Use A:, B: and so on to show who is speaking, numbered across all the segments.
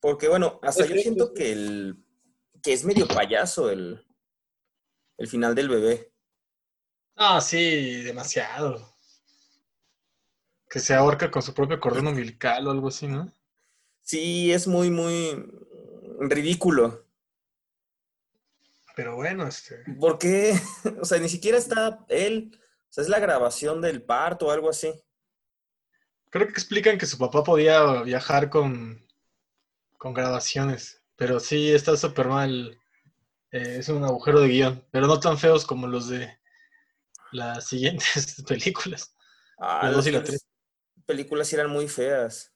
A: Porque bueno, hasta yo siento que el que es medio payaso el, el final del bebé.
B: Ah, sí, demasiado. Que se ahorca con su propio cordón umbilical o algo así, ¿no?
A: Sí, es muy, muy ridículo.
B: Pero bueno, este.
A: ¿Por qué? O sea, ni siquiera está él. O sea, es la grabación del parto o algo así.
B: Creo que explican que su papá podía viajar con, con grabaciones. Pero sí, está súper mal. Eh, es un agujero de guion. Pero no tan feos como los de las siguientes películas.
A: Ah,
B: La dos y la
A: las
B: tres.
A: películas eran muy feas.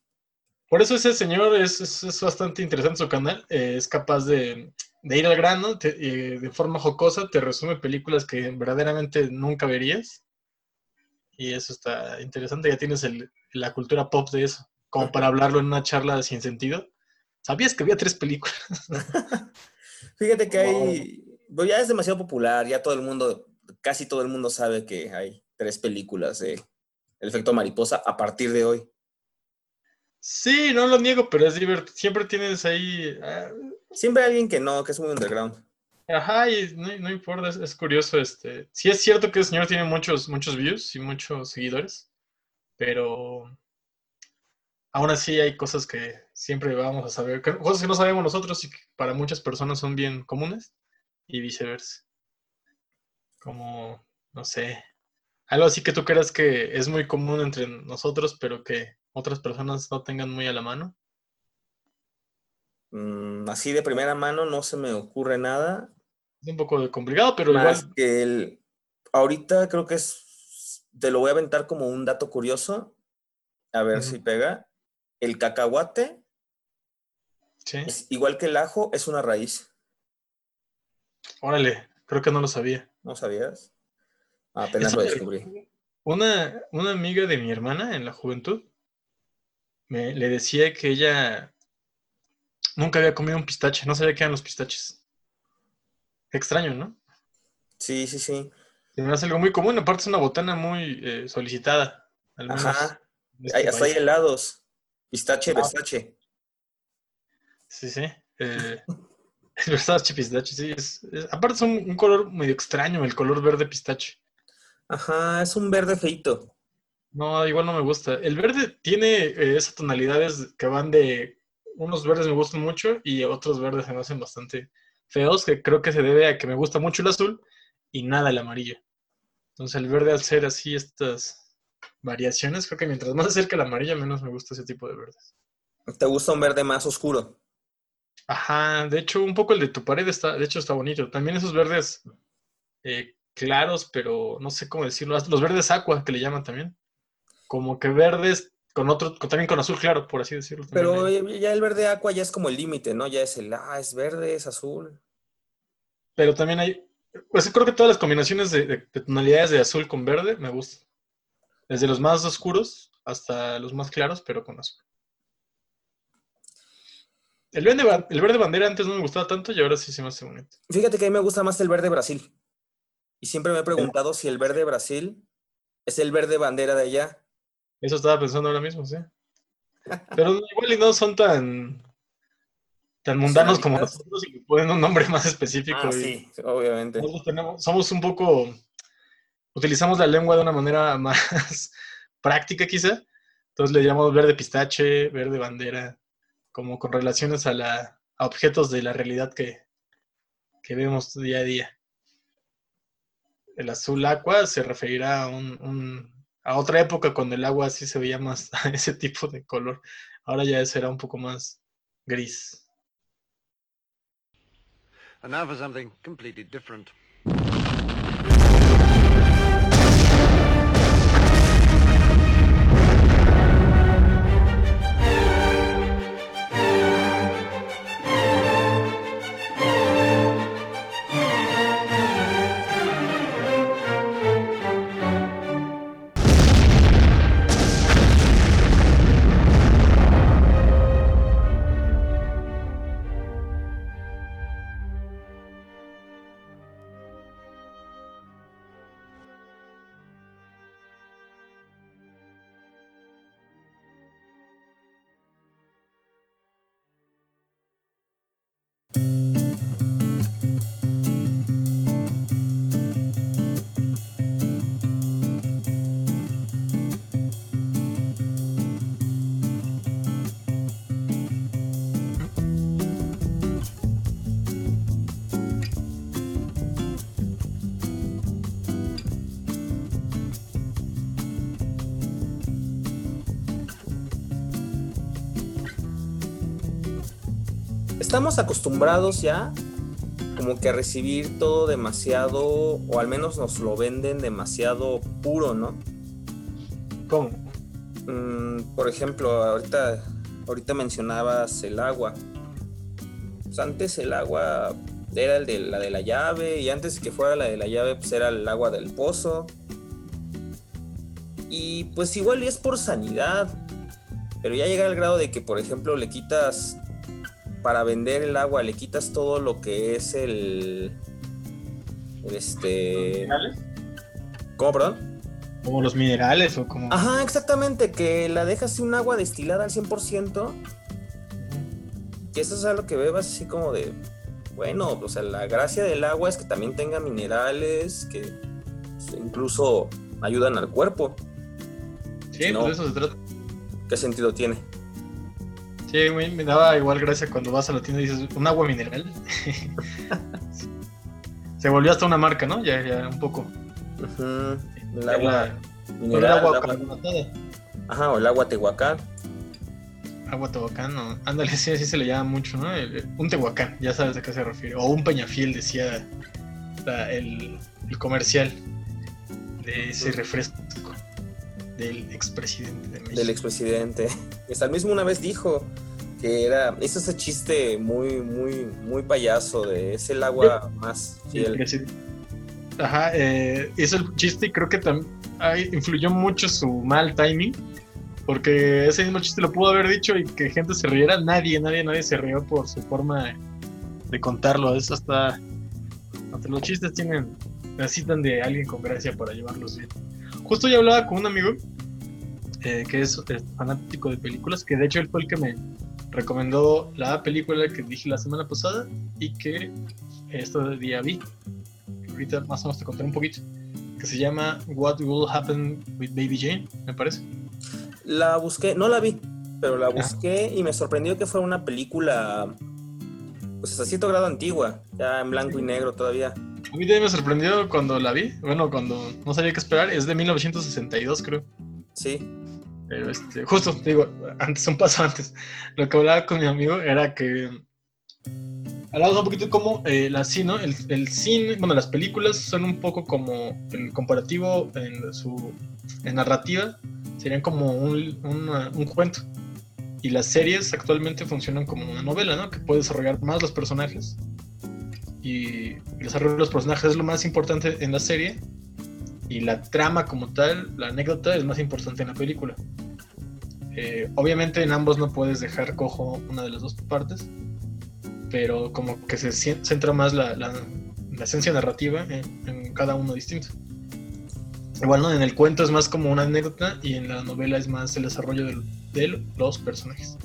B: Por eso ese señor es, es- es bastante interesante su canal. eh, es capaz de, de ir al grano te- eh, de forma jocosa, te resume películas que verdaderamente nunca verías. Y eso está interesante. Ya tienes el- la cultura pop de eso, como para hablarlo en una charla sin sentido. ¿Sabías que había tres películas?
A: Fíjate que hay. Ya es demasiado popular, ya todo el mundo, casi todo el mundo sabe que hay tres películas de El efecto mariposa a partir de hoy.
B: Sí, no lo niego, pero es divertido. Siempre tienes ahí. ah,
A: Siempre hay alguien que no, que es muy underground.
B: Ajá, y no, no importa, es, es curioso. Este, sí es cierto que el señor tiene muchos, muchos views y muchos seguidores, pero aún así hay cosas que siempre vamos a saber, cosas que no sabemos nosotros y que para muchas personas son bien comunes y viceversa. Como, no sé, algo así que tú creas que es muy común entre nosotros, pero que otras personas no tengan muy a la mano.
A: Mm, así de primera mano no se me ocurre nada.
B: Es un poco complicado, pero
A: Más
B: igual
A: que el. Ahorita creo que es. Te lo voy a aventar como un dato curioso. A ver si pega. El cacahuate,
B: sí.
A: es, igual que el ajo, es una raíz.
B: Órale, creo que no lo sabía.
A: ¿No sabías? Apenas
B: Eso
A: lo descubrí.
B: Una, una amiga de mi hermana en la juventud me le decía que ella nunca había comido un pistache, no sabía qué eran los pistaches. Extraño, ¿no?
A: Sí, sí, sí.
B: Se me hace algo muy común, aparte es una botana muy eh, solicitada. Al menos
A: Ajá.
B: este
A: Hay- hasta hay helados. Pistache,
B: Ah.
A: Versace.
B: Sí, sí. eh, es verdad, pistache, sí. es- es- aparte es un, un color medio extraño, el color verde pistache.
A: Ajá, es un verde feito.
B: No, igual no me gusta. El verde tiene eh, esas tonalidades que van de... Unos verdes me gustan mucho y otros verdes se me hacen bastante feos, que creo que se debe a que me gusta mucho el azul y nada el amarillo. Entonces el verde al ser así estas variaciones, creo que mientras más se acerca el amarillo, menos me gusta ese tipo de verdes.
A: ¿Te gusta un verde más oscuro?
B: Ajá, de hecho un poco el de tu pared está, de hecho está bonito. También esos verdes eh, claros, pero no sé cómo decirlo, los verdes aqua que le llaman también. Como que verdes con otro, con- también con azul claro, por así decirlo.
A: Pero ya el verde aqua ya es como el límite, ¿no? Ya es el, ah, es verde, es azul.
B: Pero también hay, pues creo que todas las combinaciones de, de- de tonalidades de azul con verde me gustan. Desde los más oscuros hasta los más claros, pero con azul. El verde, el verde bandera antes no me gustaba tanto y ahora sí se me hace bonito.
A: Fíjate que a mí me gusta más el verde Brasil. Y siempre me he preguntado si el verde Brasil es el verde bandera de allá.
B: Eso estaba pensando ahora mismo, sí. Pero igual y no son tan, tan mundanos como nosotros y ponen un nombre más específico.
A: Ah, sí, obviamente.
B: nosotros tenemos, somos un poco, utilizamos la lengua de una manera más práctica quizá. Entonces le llamamos verde pistache, verde bandera, como con relaciones a, la, a objetos de la realidad que, que vemos día a día. El azul aqua se referirá a, un, un- a otra época cuando el agua sí se veía más a ese tipo de color. Ahora ya será un poco más gris.
C: And now for something completely different.
A: Estamos acostumbrados ya como que a recibir todo demasiado, o al menos nos lo venden demasiado puro, ¿no?
B: ¿Cómo?
A: Mm, por ejemplo, ahorita, ahorita mencionabas el agua. Pues antes el agua era el de la de la llave, y antes que fuera la de la llave, pues era el agua del pozo. Y pues igual es por sanidad. Pero ya llega al grado de que, por ejemplo, le quitas para vender el agua, le quitas todo lo que es el. Este. ¿Cómo, perdón?
B: Como los minerales o como.
A: Ajá, exactamente, que la dejas un agua destilada al 100%. Que eso es algo que bebas así como de. Bueno, o sea, la gracia del agua es que también tenga minerales que incluso ayudan al cuerpo.
B: Sí,
A: no.
B: pues de eso se trata.
A: ¿Qué sentido tiene?
B: Sí, güey, me daba igual gracia cuando vas a la tienda y dices, un agua mineral. se volvió hasta una marca, ¿no? Ya, ya un poco.
A: El agua
B: la- con el
A: mineral,
B: agua
A: el agua-
B: carbonatada.
A: Ajá, o el agua tehuacán.
B: Agua tehuacán, no. Ándale, sí, así se le llama mucho, ¿no? El- el- un tehuacán, ya sabes a qué se refiere. O un peñafiel, decía la- el, el comercial de ese refresco del expresidente de México.
A: del expresidente. Hasta el mismo una vez dijo que era, hizo ese chiste muy, muy, muy payaso de es el agua más
B: El
A: fiel.
B: Ajá, eh, hizo el chiste y creo que también influyó mucho su mal timing. Porque ese mismo chiste lo pudo haber dicho y que gente se riera. Nadie, nadie, nadie se rió por su forma de contarlo. Eso hasta. Hasta los chistes tienen. Necesitan de alguien con gracia para llevarlos bien. Justo yo hablaba con un amigo eh, que es eh, fanático de películas. Que de hecho él fue el que me recomendó la película que dije la semana pasada y que este día vi. Ahorita más o menos te contaré un poquito. Que se llama What Will Happen with Baby Jane, me parece.
A: La busqué, no la vi, pero la busqué y me sorprendió que fuera una película, pues hasta cierto grado antigua, ya en blanco y negro todavía.
B: A mí también me sorprendió cuando la vi. Bueno, cuando no sabía qué esperar. Es de 1962, creo.
A: Sí,
B: Pero este, justo, digo, antes, un paso antes. Lo que hablaba con mi amigo era que. Hablamos un poquito de cómo eh, la cine, el, el cine, bueno, las películas son un poco como en comparativo en su en narrativa, serían como un, un cuento. Y las series actualmente funcionan como una novela, ¿no? Que puede desarrollar más los personajes. Y el desarrollo de los personajes es lo más importante en la serie. Y la trama como tal, la anécdota, es más importante en la película. Eh, obviamente en ambos no puedes dejar cojo una de las dos partes, pero como que se centra más la, la- la esencia narrativa en, en cada uno distinto. Igual, ¿no? En el cuento es más como una anécdota y en la novela es más el desarrollo del- de los personajes.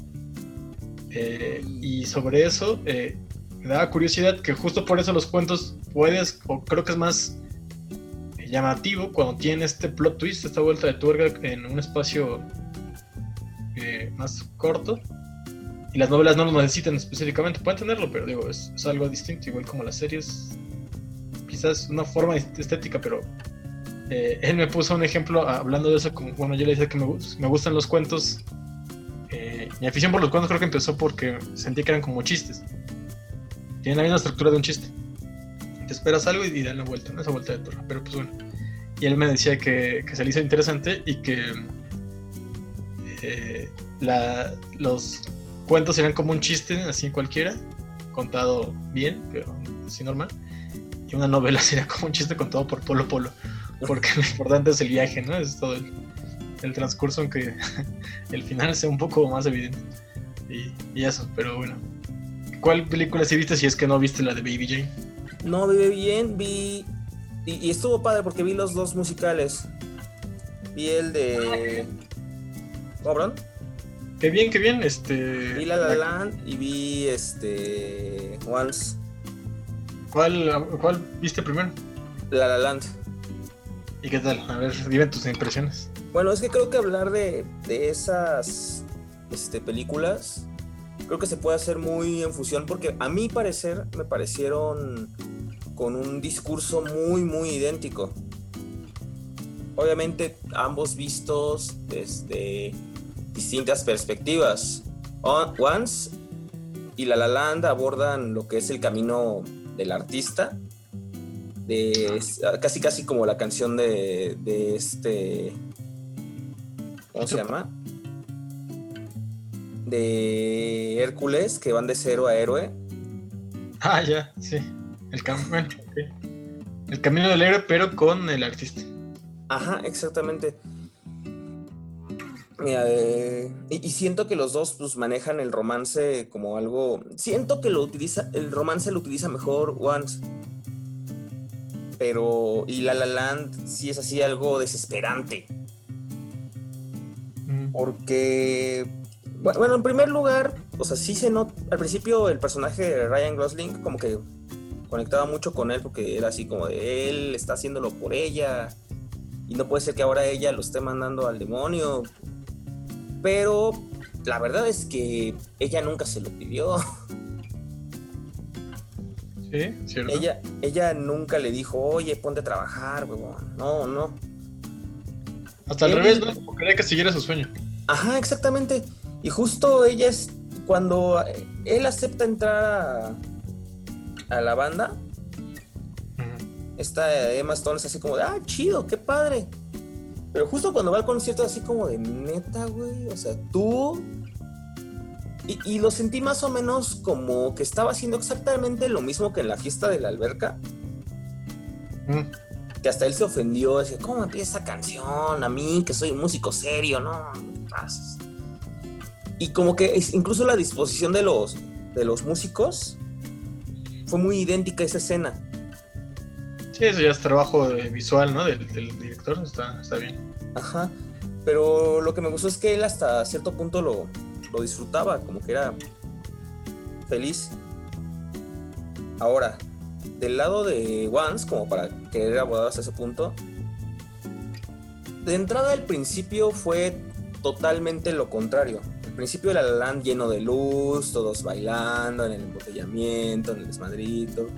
B: Eh, y sobre eso, eh, me daba curiosidad que justo por eso los cuentos puedes, o creo que es más llamativo cuando tiene este plot twist, esta vuelta de tuerca en un espacio eh, más corto. Y las novelas no lo necesitan específicamente, pueden tenerlo, pero digo, es, es algo distinto, igual como las series. Quizás una forma est- estética, pero eh, él me puso un ejemplo ah, hablando de eso. Como, bueno, yo le dije que me, me gustan los cuentos. eh, mi afición por los cuentos creo que empezó porque sentí que eran como chistes. Tienen la misma estructura de un chiste te esperas algo y, y dan la vuelta, ¿no? esa vuelta de torre. Pero pues bueno. Y él me decía que, se le hizo interesante y que eh, la- los cuentos serían como un chiste, así cualquiera, contado bien, pero así normal. Y una novela sería como un chiste contado por Polo Polo, porque lo importante es el viaje, ¿no? Es todo el, el transcurso, aunque el final sea un poco más evidente. Y, y eso, pero bueno. ¿Cuál película sí viste si es que no viste la de Baby Jane?
A: no vive bien, vi y, y estuvo padre porque vi los dos musicales. Vi el de ¿Cómo, perdón?
B: Qué bien, qué bien. Este.
A: Vi La La Land y vi este Once
B: ¿Cuál, ¿Cuál viste primero?
A: La La Land.
B: ¿Y qué tal? A ver, dime tus impresiones.
A: Bueno, es que creo que hablar de, de esas este, películas, creo que se puede hacer muy en fusión, porque a mi parecer me parecieron con un discurso muy, muy idéntico. Obviamente ambos vistos desde distintas perspectivas. On- Once y La La Land abordan lo que es el camino del artista, de casi casi como la canción de, de este, ¿cómo se llama? De Hércules, que van de cero a héroe.
B: Ah, ya, sí. El, camino el camino del héroe, pero con el artista.
A: Ajá, exactamente. Eh, y, siento que los dos pues, manejan el romance como algo. Siento que lo utiliza, el romance lo utiliza mejor Once. Pero. Y La La Land sí es así algo desesperante. Mm. Porque. Bueno, en primer lugar, o sea, sí se nota. Al principio, el personaje de Ryan Gosling, como que conectaba mucho con él, porque era así como de él está haciéndolo por ella. Y no puede ser que ahora ella lo esté mandando al demonio pero la verdad es que ella nunca se lo pidió.
B: Sí, cierto.
A: Ella, ella nunca le dijo, oye, ponte a trabajar, huevón. No, no.
B: Hasta al revés, ¿no? quería que siguiera su sueño.
A: Ajá, exactamente. Y justo ella es cuando él acepta entrar a, la banda, esta Emma Stone es así como de, ah, chido, qué padre. Pero justo cuando va al concierto, así como de neta, güey. O sea, tú. Y, lo sentí más o menos como que estaba haciendo exactamente lo mismo que en la fiesta de la alberca. Mm. Que hasta él se ofendió. Decía, ¿cómo me esa canción? A mí, que soy un músico serio, no. Y como que incluso la disposición de los, de los músicos fue muy idéntica a esa escena.
B: Sí, eso ya es trabajo visual, ¿no? Del, director, está, está, bien.
A: Ajá. Pero lo que me gustó es que él hasta cierto punto lo, lo disfrutaba, como que era feliz. Ahora, del lado de Once, como para querer abordar hasta ese punto, de entrada al principio fue totalmente lo contrario. Al principio era la land lleno de luz, todos bailando en el embotellamiento, en el desmadrito.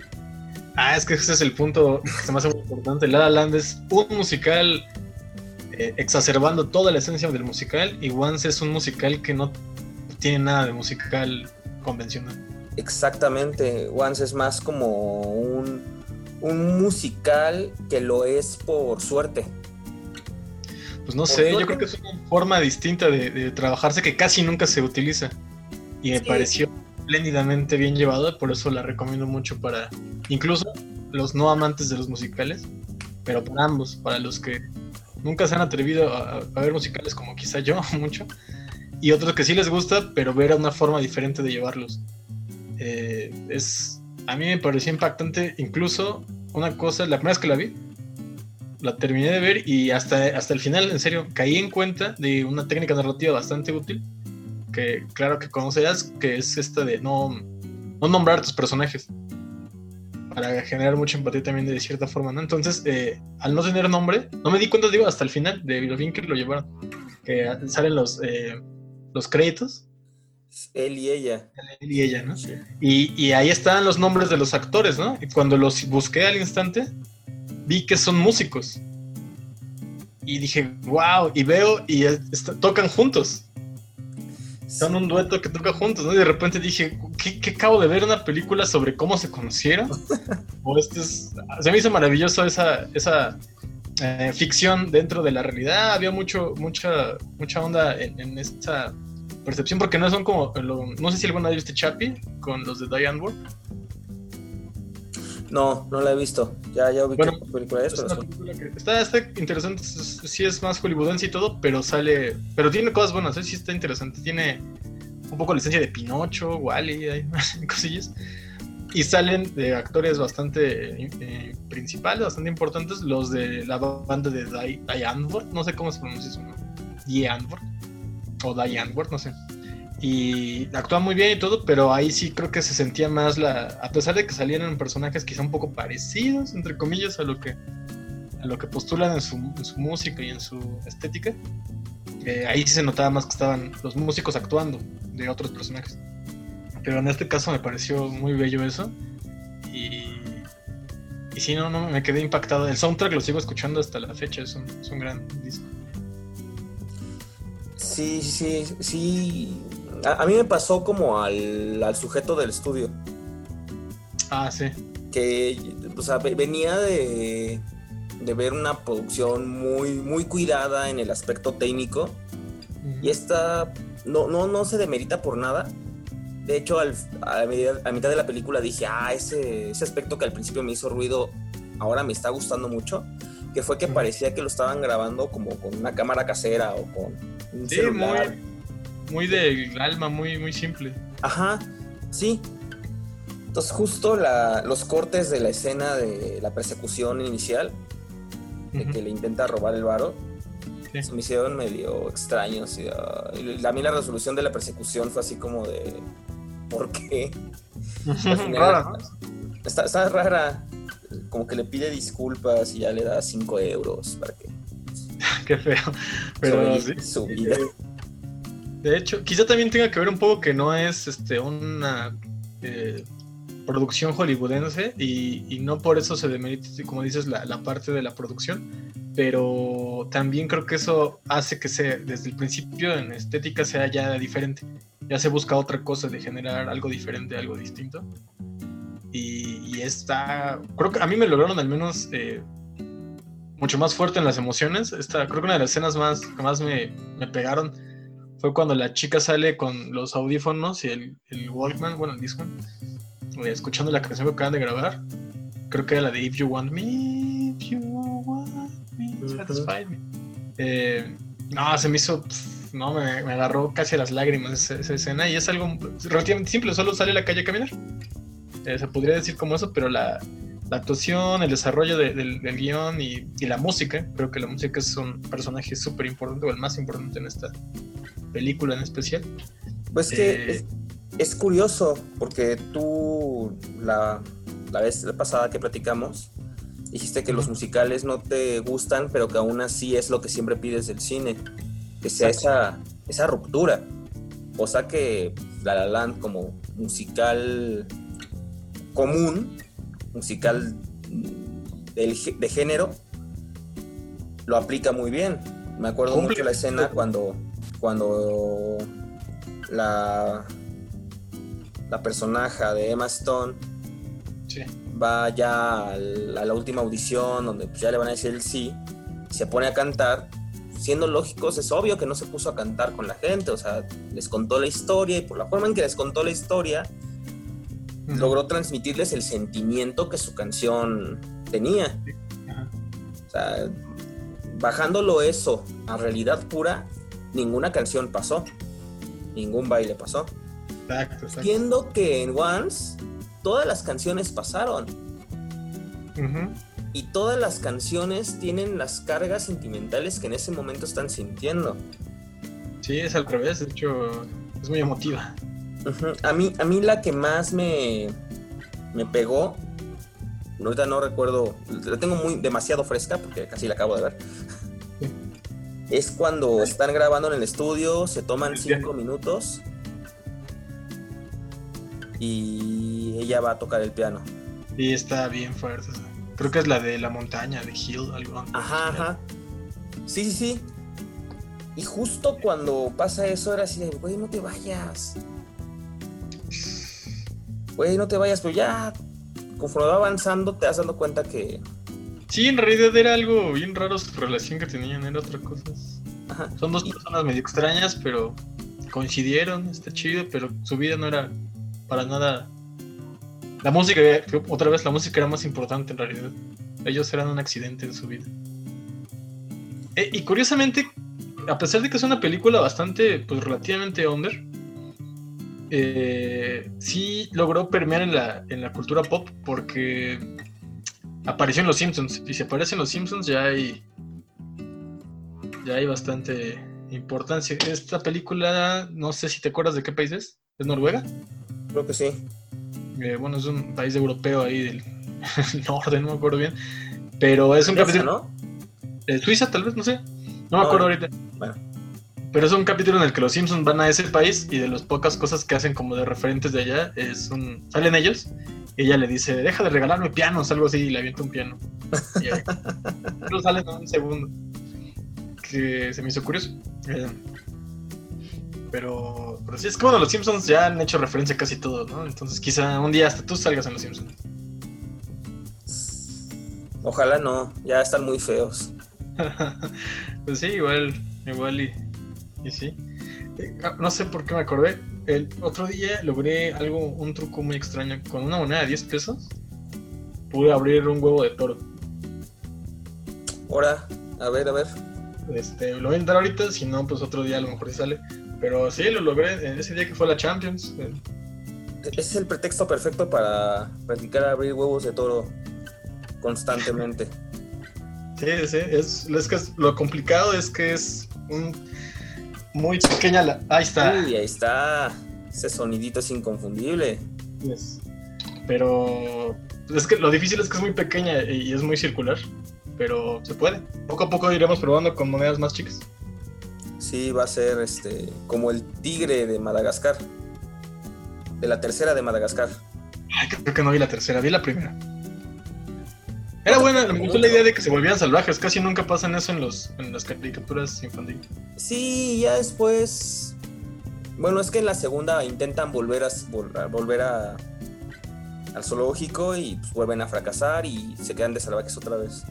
B: Ah, es que ese es el punto que importante. La Land es un musical eh, exacerbando toda la esencia del musical y Once es un musical que no tiene nada de musical convencional.
A: Exactamente, Once es más como un, un musical que lo es por suerte.
B: Pues no sé, yo creo que es una forma distinta de, trabajarse que casi nunca se utiliza. Y me pareció espléndidamente bien llevado, por eso la recomiendo mucho para incluso los no amantes de los musicales, pero para ambos, para los que nunca se han atrevido a, ver musicales como quizá yo mucho, y otros que sí les gusta, pero ver una forma diferente de llevarlos. Eh, es, a mí me pareció impactante, incluso una cosa, la primera vez que la vi, la terminé de ver y hasta, hasta el final, en serio, caí en cuenta de una técnica narrativa bastante útil que claro que conocerás, que es esta de no, no nombrar tus personajes. Para generar mucha empatía también de cierta forma, ¿no? Entonces, eh, al no tener nombre, no me di cuenta, digo, hasta el final de lo bien que lo llevaron. Que salen los, eh, los créditos.
A: Él y ella.
B: Él y ella, ¿no? Y, y, ahí están los nombres de los actores, ¿no? Y cuando los busqué al instante, vi que son músicos. Y dije, wow, y veo y tocan juntos. Son un dueto que toca juntos, ¿no? Y de repente dije, ¿qué, acabo de ver? ¿Una película sobre cómo se conocieron? o este es... Se me hizo maravilloso esa, esa eh, ficción dentro de la realidad. Había mucho, mucha, mucha onda en, en esta percepción, porque no son como... no sé si alguna vez viste Chappie con los de Diane Ward.
A: No, no la he visto. Ya, ya ubiqué bueno, película es,
B: está, está, interesante, sí es más hollywoodense y todo, pero sale, pero tiene cosas buenas, ¿eh? sí está interesante. Tiene un poco la esencia de Pinocho, Wally, hay cosillas. Y salen de actores bastante eh, principales, bastante importantes, los de la banda de Diane Ward, no sé cómo se pronuncia su nombre, Diane Ward, o Diane Ward, no sé y actúa muy bien y todo, pero ahí sí creo que se sentía más la, a pesar de que salieran personajes quizá un poco parecidos, entre comillas, a lo que, a lo que postulan en su, música y en su estética, eh, ahí sí se notaba más que estaban los músicos actuando de otros personajes. Pero en este caso me pareció muy bello eso y, y sí, no, no, me quedé impactado. El soundtrack lo sigo escuchando hasta la fecha, es un, es un gran disco.
A: Sí, sí, sí, A, a mí me pasó como al, al sujeto del estudio,
B: Ah, sí.
A: que o sea, ve- venía de, de ver una producción muy, muy cuidada en el aspecto técnico y esta no, no, no se demerita por nada. De hecho, al- a, medida- a mitad de la película dije, ah, ese, ese aspecto que al principio me hizo ruido, ahora me está gustando mucho, que fue que parecía que lo estaban grabando como con una cámara casera o con un
B: Sí,
A: celular.
B: muy, muy del alma, muy, muy simple.
A: Ajá, sí. Entonces justo la- los cortes de la escena de la persecución inicial, de que le intenta robar el varo,
B: Sí.
A: se me hicieron medio extraños. Y, y a mí la resolución de la persecución fue así como de... ¿Por qué? Final-
B: Rara, ¿no?
A: Está, está rara. Como que le pide disculpas y ya le da 5 euros para que
B: Qué feo. Pero sí.
A: su vida.
B: De hecho, quizá también tenga que ver un poco que no es este una eh, producción hollywoodense y, y no por eso se demerita, como dices, la, la parte de la producción, pero también creo que eso hace que se, desde el principio en estética sea ya diferente. Ya se busca otra cosa de generar algo diferente, algo distinto. Y, y está, creo que a mí me lograron al menos eh, mucho más fuerte en las emociones. Esta, creo que una de las escenas más que más me, me pegaron fue cuando la chica sale con los audífonos y el, el Walkman, bueno, el Discman, escuchando la canción que acaban de grabar. Creo que era la de If You Want Me, If You Want Me. Satisfy Me. Eh, no, se me hizo, pf, no, me, me agarró casi a las lágrimas esa, esa escena y es algo relativamente simple, solo sale a la calle a caminar. Eh, se podría decir como eso, pero la, la actuación, el desarrollo de- del, del guion y, y la música, creo que la música es un personaje súper importante, o el más importante en esta película en especial.
A: Pues que
B: Eh,
A: es, es curioso, porque tú la, la vez pasada que platicamos, dijiste que los musicales no te gustan, pero que aún así es lo que siempre pides del cine, que sea esa, esa ruptura. O sea que La La Land como musical común, musical de género, lo aplica muy bien. Me acuerdo mucho la escena cuando, cuando la, la personaje de Emma Stone
B: Sí.
A: va ya al- a la última audición donde pues, ya le van a decir el sí, se pone a cantar. Siendo lógicos, es obvio que no se puso a cantar con la gente, o sea, les contó la historia y por la forma en que les contó la historia, logró transmitirles el sentimiento que su canción tenía.
B: Ajá.
A: O sea, bajándolo eso a realidad pura, ninguna canción pasó, ningún baile pasó.
B: Exacto, exacto.
A: Siendo que en Once todas las canciones pasaron y todas las canciones tienen las cargas sentimentales que en ese momento están sintiendo.
B: Sí, es al revés, de hecho, es muy emotiva.
A: A mí, a mí la que más me, me pegó, ahorita no recuerdo, la tengo muy demasiado fresca porque casi la acabo de ver.
B: Sí.
A: Es cuando están grabando en el estudio, se toman cinco minutos y ella va a tocar el piano.
B: Y está bien fuerte. Creo que es la de la montaña, de Hill, algo.
A: Ajá, ajá. Sí, sí, sí. Y justo cuando pasa eso era así de, güey, no te vayas. Güey, no te vayas, pero ya conforme va avanzando te das dando cuenta que...
B: Sí, en realidad era algo bien raro su relación que tenían, era otra cosa.
A: Ajá.
B: Son dos personas medio extrañas, pero coincidieron, está chido, pero su vida no era para nada. La música, otra vez, la música era más importante en realidad. Ellos eran un accidente en su vida. Eh, y curiosamente, a pesar de que es una película bastante, pues relativamente under, eh, sí logró permear en la, en la cultura pop porque apareció en Los Simpsons. Y si aparece en Los Simpsons ya hay ya hay bastante importancia. Esta película, no sé si te acuerdas de qué país es. ¿Es Noruega?
A: Creo que sí.
B: Eh, bueno, es un país europeo ahí del norte, no me acuerdo bien. Pero es un capítulo.
A: ¿no?
B: de Suiza, tal vez, no sé. No me acuerdo ahorita.
A: bueno.
B: Pero es un capítulo en el que los Simpsons van a ese país y de las pocas cosas que hacen como de referentes de allá es un. Salen ellos y ella le dice, deja de regalarme pianos, algo así, y le avienta un piano. Y ahí. Salen en un segundo. Que se me hizo curioso. Eh, Pero, pero sí, es que bueno, los Simpsons ya han hecho referencia a casi todo, ¿no? Entonces quizá un día hasta tú salgas en los Simpsons.
A: Ojalá no, ya están muy feos.
B: pues sí, igual, igual y, y sí. Eh, ah, No sé por qué me acordé. El otro día logré algo, un truco muy extraño. Con una moneda de 10 pesos pude abrir un huevo de toro.
A: Ahora, a ver, a ver.
B: Este, lo voy a intentar ahorita, si no, pues otro día a lo mejor sale. Pero sí, lo logré en ese día que fue la Champions.
A: Ese es el pretexto perfecto para practicar abrir huevos de toro constantemente.
B: Sí, sí, es, es que es- lo complicado es que es un muy pequeña la... Ahí está.
A: Uy, ahí está. Ese sonidito es inconfundible.
B: Yes. Pero es que lo difícil es que es muy pequeña y es muy circular. Pero se puede. Poco a poco iremos probando con monedas más chicas.
A: Sí, va a ser este como el tigre de Madagascar. De la tercera de Madagascar.
B: Ay, creo que no vi la tercera, vi la primera. Era buena, me gustó la idea de que se volvieran salvajes. Casi nunca pasan eso en, los, en las caricaturas infantiles.
A: Sí, ya después. Bueno, es que en la segunda intentan volver a, vol- a- volver a al zoológico y pues, vuelven a fracasar y se quedan de salvajes otra vez.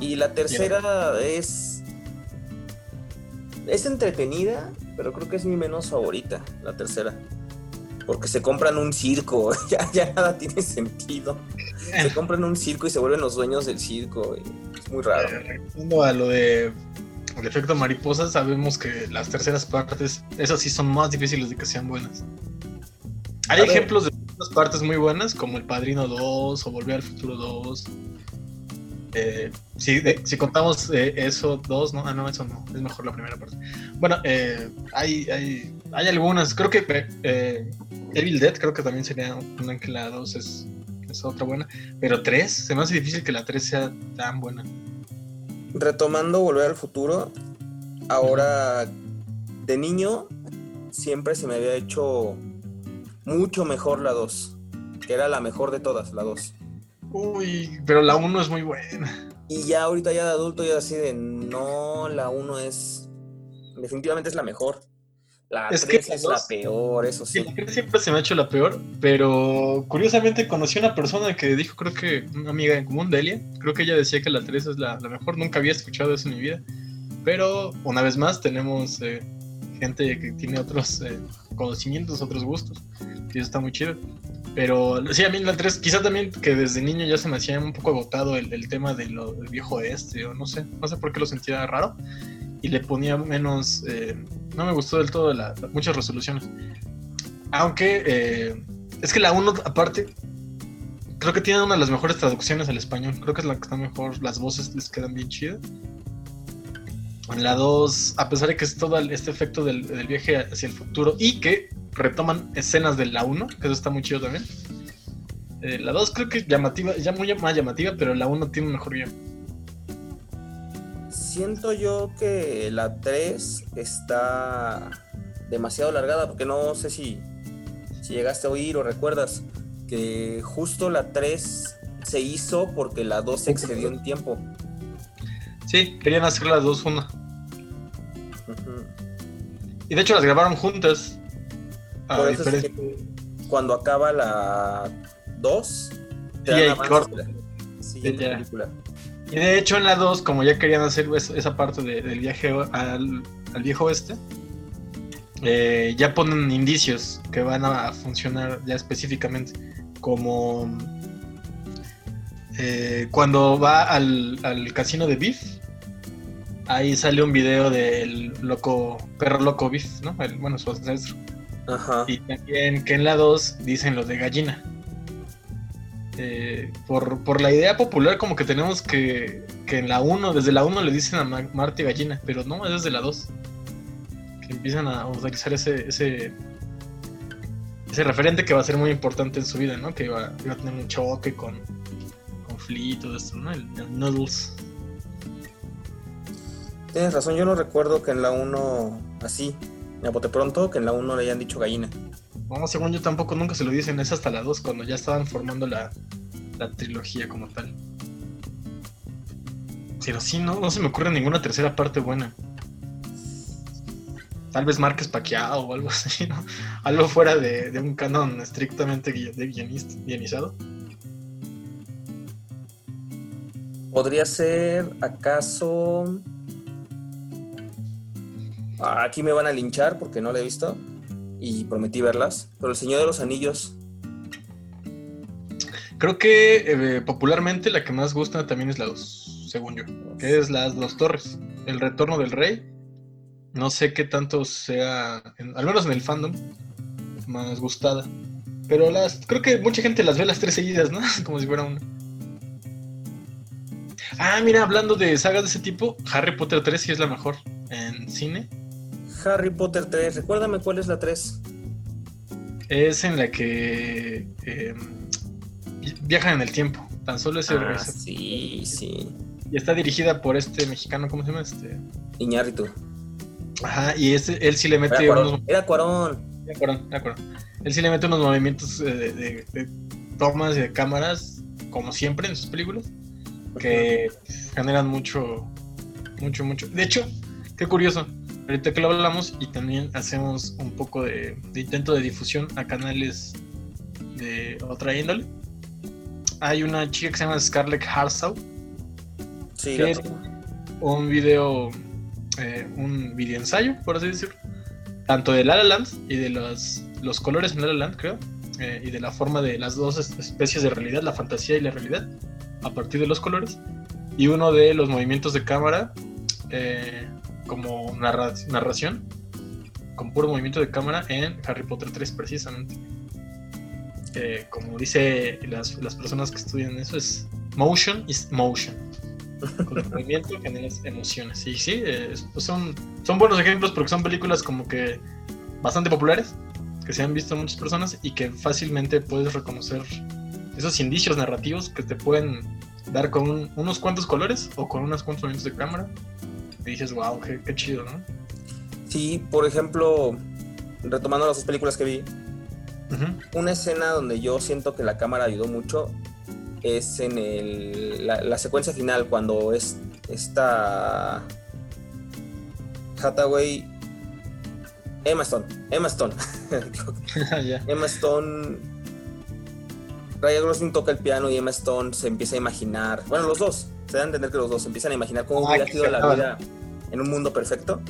A: Y la tercera es. Es entretenida, pero creo que es mi menos favorita, la tercera. Porque se compran un circo, ya, ya nada tiene sentido. Se compran un circo y se vuelven los dueños del circo. y es muy raro.
B: Regresando a lo de el efecto mariposa, sabemos que las terceras partes, esas sí son más difíciles de que sean buenas. Hay ejemplos de partes muy buenas, como El Padrino 2 o Volver al Futuro 2. Eh, si, de- si contamos eh, eso, dos, ¿no? Ah, no, eso no, es mejor la primera parte. Bueno, eh, hay, hay, hay algunas, creo que eh, Evil Dead creo que también sería una en que la 2 es, es otra buena, pero 3, se me hace difícil que la 3 sea tan buena.
A: Retomando Volver al Futuro, ahora de niño siempre se me había hecho mucho mejor la 2, que era la mejor de todas, la 2.
B: Uy, pero la 1 es muy buena.
A: Y ya ahorita ya de adulto ya así de no, la 1 es definitivamente es la mejor. La
B: Es que
A: 3 es
B: la
A: peor, eso
B: Sí, la que siempre se me ha hecho la peor, pero curiosamente conocí a una persona que dijo, creo que una amiga en común, Delia, creo que ella decía que la 3 es la, la mejor, nunca había escuchado eso en mi vida, pero una vez más tenemos eh, gente que tiene otros eh, conocimientos, otros gustos, y eso está muy chido. Pero sí, a mí la 3, quizá también que desde niño ya se me hacía un poco agotado el, el tema de lo, del viejo oeste, o no sé, no sé por qué lo sentía raro, y le ponía menos, eh, no me gustó del todo la- muchas resoluciones. Aunque eh, es que la 1, aparte, creo que tiene una de las mejores traducciones al español. Creo que es la que está mejor, las voces les quedan bien chidas. En la 2, a pesar de que es todo este efecto del, del viaje hacia el futuro y que retoman escenas de la 1, que eso está muy chido también. Eh, la 2 creo que llamativa, ya muy más llamativa, pero la 1 tiene un mejor guion.
A: Siento yo que la 3 está demasiado alargada, porque no sé si, si llegaste a oír o recuerdas que justo la 3 se hizo porque la 2 se excedió en tiempo.
B: Sí, querían hacer las dos una. Y de hecho las grabaron juntas. A
A: Por eso es
B: diferencia-
A: que cuando acaba la 2, te
B: Sí,
A: dan
B: corta.
A: siguiente película.
B: Y de hecho en la 2, como ya querían hacer es- esa parte de- del viaje al, al viejo oeste, eh, ya ponen indicios que van a funcionar ya específicamente. Como eh, cuando va al, al casino de Biff, ahí sale un video del loco, perro loco Biff, ¿no? El- bueno, su ancestro.
A: Ajá.
B: Y también que en la 2 dicen lo de gallina. Eh, por, por la idea popular como que tenemos que, que en la 1, desde la 1 le dicen a Ma- Marte gallina, pero no, es desde la 2. Que empiezan a utilizar ese, ese, ese referente que va a ser muy importante en su vida, ¿no? Que iba, iba a tener un choque con Flea y todo esto, ¿no? El, el Noodles.
A: Tienes razón, yo no recuerdo que en la 1 así, me bote pronto, que en la 1 le hayan dicho gallina.
B: No, según yo tampoco nunca se lo dicen, es hasta la 2 cuando ya estaban formando la, la trilogía como tal. Pero sí, no, no se me ocurre ninguna tercera parte buena. tal vez Márquez Paquiao o algo así, ¿no? Algo fuera de, de un canon estrictamente de guionista, guionizado.
A: Podría ser, acaso. Ah, Aquí me van a linchar porque no la he visto y prometí verlas. Pero El Señor de los Anillos.
B: Creo que eh, popularmente la que más gusta también es la 2, según yo, es las dos torres. El retorno del rey. No sé qué tanto sea, al menos en el fandom, más gustada. Pero las, creo que mucha gente las ve las tres seguidas, ¿no? Como si fuera una. Ah, mira, hablando de sagas de ese tipo, Harry Potter 3 sí es la mejor en cine.
A: Harry Potter 3. Recuérdame cuál es la 3.
B: Es en la que eh, viajan en el tiempo. Tan solo ese,
A: Ah,
B: ese-
A: sí, sí.
B: Y está dirigida por este mexicano, ¿cómo se llama? Este.
A: Iñárritu.
B: Ajá, y ese, él sí le
A: Era
B: mete
A: Cuarón.
B: unos.
A: Era Cuarón.
B: De acuerdo, de acuerdo. Él sí le mete unos movimientos eh, de, de- de tomas y de cámaras, como siempre en sus películas, que generan mucho, mucho, mucho. De hecho, qué curioso. Ahorita que lo hablamos y también hacemos un poco de, de intento de difusión a canales de otra índole. Hay una chica que se llama Scarlett Harsaw,
A: Sí,
B: que un video, eh, un video ensayo, por así decirlo, tanto de La La Land y de los, los colores en La La Land, creo, eh, y de la forma de las dos es- especies de realidad, la fantasía y la realidad, a partir de los colores, y uno de los movimientos de cámara eh, como narra- narración, con puro movimiento de cámara en Harry Potter 3 precisamente. Como dice las, las personas que estudian eso, es motion is motion. Con el movimiento generas emociones. Y sí, eh, pues son, son buenos ejemplos porque son películas como que bastante populares, que se han visto muchas personas y que fácilmente puedes reconocer esos indicios narrativos que te pueden dar con un- unos cuantos colores o con unos cuantos movimientos de cámara. Y dices, wow, qué, qué chido, ¿no?
A: Sí, por ejemplo, retomando las dos películas que vi, una escena donde yo siento que la cámara ayudó mucho es en el, la, la secuencia final cuando es esta Hathaway Emma Stone Emma Stone. Emma Stone Ryan Gosling toca el piano y Emma Stone se empieza a imaginar bueno los dos se da a entender que los dos se empiezan a imaginar cómo
B: Ah,
A: hubiera sido la vida en un mundo perfecto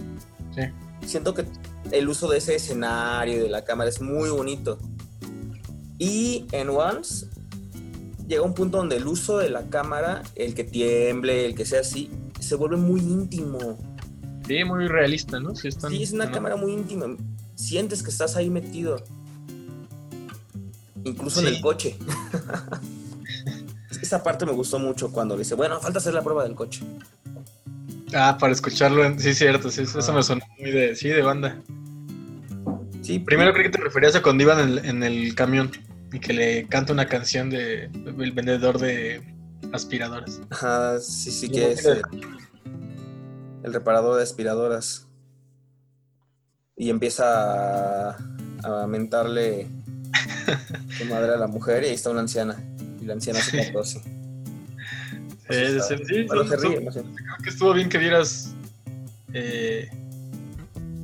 B: Sí.
A: siento que el uso de ese escenario y de la cámara es muy bonito. Y en Once llega un punto donde el uso de la cámara, el que tiemble, el que sea así, se vuelve muy íntimo.
B: Sí, muy realista, ¿no? Sí, están-
A: Sí, es una
B: ¿no?
A: cámara muy íntima. Sientes que estás ahí metido. Incluso en el coche. Esa parte me gustó mucho cuando le dice, bueno, falta hacer la prueba del coche.
B: Ah, para escucharlo, en- sí, cierto, sí, eso
A: Ah.
B: me sonó muy de, sí, de banda.
A: Sí,
B: Primero creí que te referías a cuando iban en el, en el camión y que le canta una canción de el vendedor de aspiradoras.
A: Ajá, sí, sí que es el reparador de aspiradoras. Y empieza a, a mentarle su madre a la mujer y ahí está una anciana. Y la anciana se quedó así.
B: Eh, sí, sí,
A: Bueno, ríe,
B: creo que estuvo bien que vieras eh,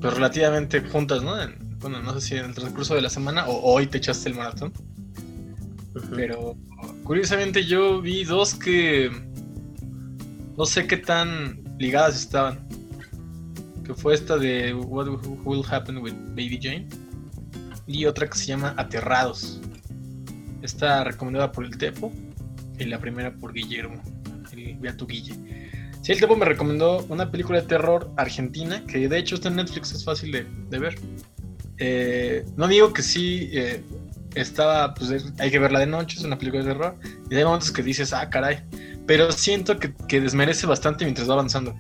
B: pues relativamente juntas, ¿no? En- bueno, no sé si en el transcurso de la semana o hoy te echaste el maratón. Pero curiosamente yo vi dos que no sé qué tan ligadas estaban. Que fue esta de What Will Happen with Baby Jane. Y otra que se llama Aterrados. Esta recomendada por el Tepo. Y la primera por Guillermo. El Beato Guille. Sí, el Tepo me recomendó una película de terror argentina. Que de hecho está en Netflix, es fácil de, de ver. Eh, no digo que sí eh, estaba, pues es- hay que verla de noche, es una película de terror, y hay momentos que dices, ah, caray, pero siento que, que desmerece bastante mientras va avanzando.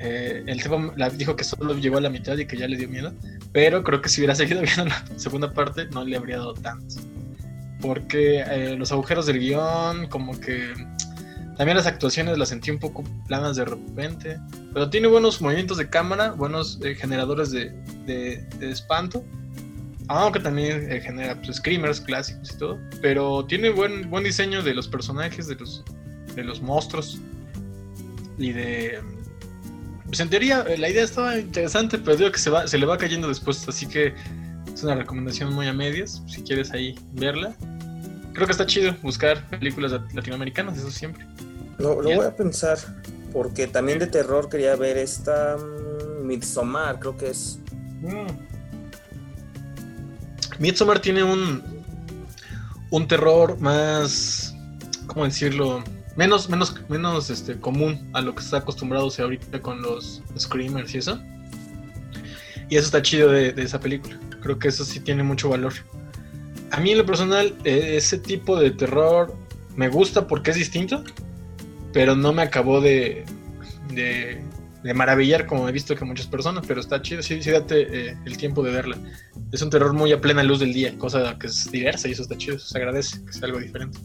B: Eh, el tipo la, dijo que solo llegó a la mitad y que ya le dio miedo, pero creo que si hubiera seguido viendo la segunda parte no le habría dado tanto. Porque eh, los agujeros del guion, como que también las actuaciones las sentí un poco planas de repente, pero tiene buenos movimientos de cámara, buenos eh, generadores de, de- de espanto. Aunque también eh, genera pues, screamers clásicos y todo. Pero tiene buen, buen diseño de los personajes, de los, de los monstruos. Y de, Pues en teoría, eh, la idea estaba interesante, pero digo que se, va, se le va cayendo después, así que es una recomendación muy a medias, si quieres ahí verla. Creo que está chido buscar películas lat- latinoamericanas, eso siempre.
A: Lo, voy a pensar, porque también de terror quería ver esta mm, Midsommar, creo que es.
B: Midsommar tiene un, un terror más, ¿cómo decirlo? Menos, menos, menos este, común a lo que está acostumbrado ahorita con los screamers y eso. Y eso está chido de, de esa película. Creo que eso sí tiene mucho valor. A mí en lo personal, eh, ese tipo de terror me gusta porque es distinto, pero no me acabó de, de, de maravillar como he visto que muchas personas, pero está chido, sí, sí date eh, el tiempo de verla. Es un terror muy a plena luz del día, cosa que es diversa y eso está chido, se agradece que sea algo diferente.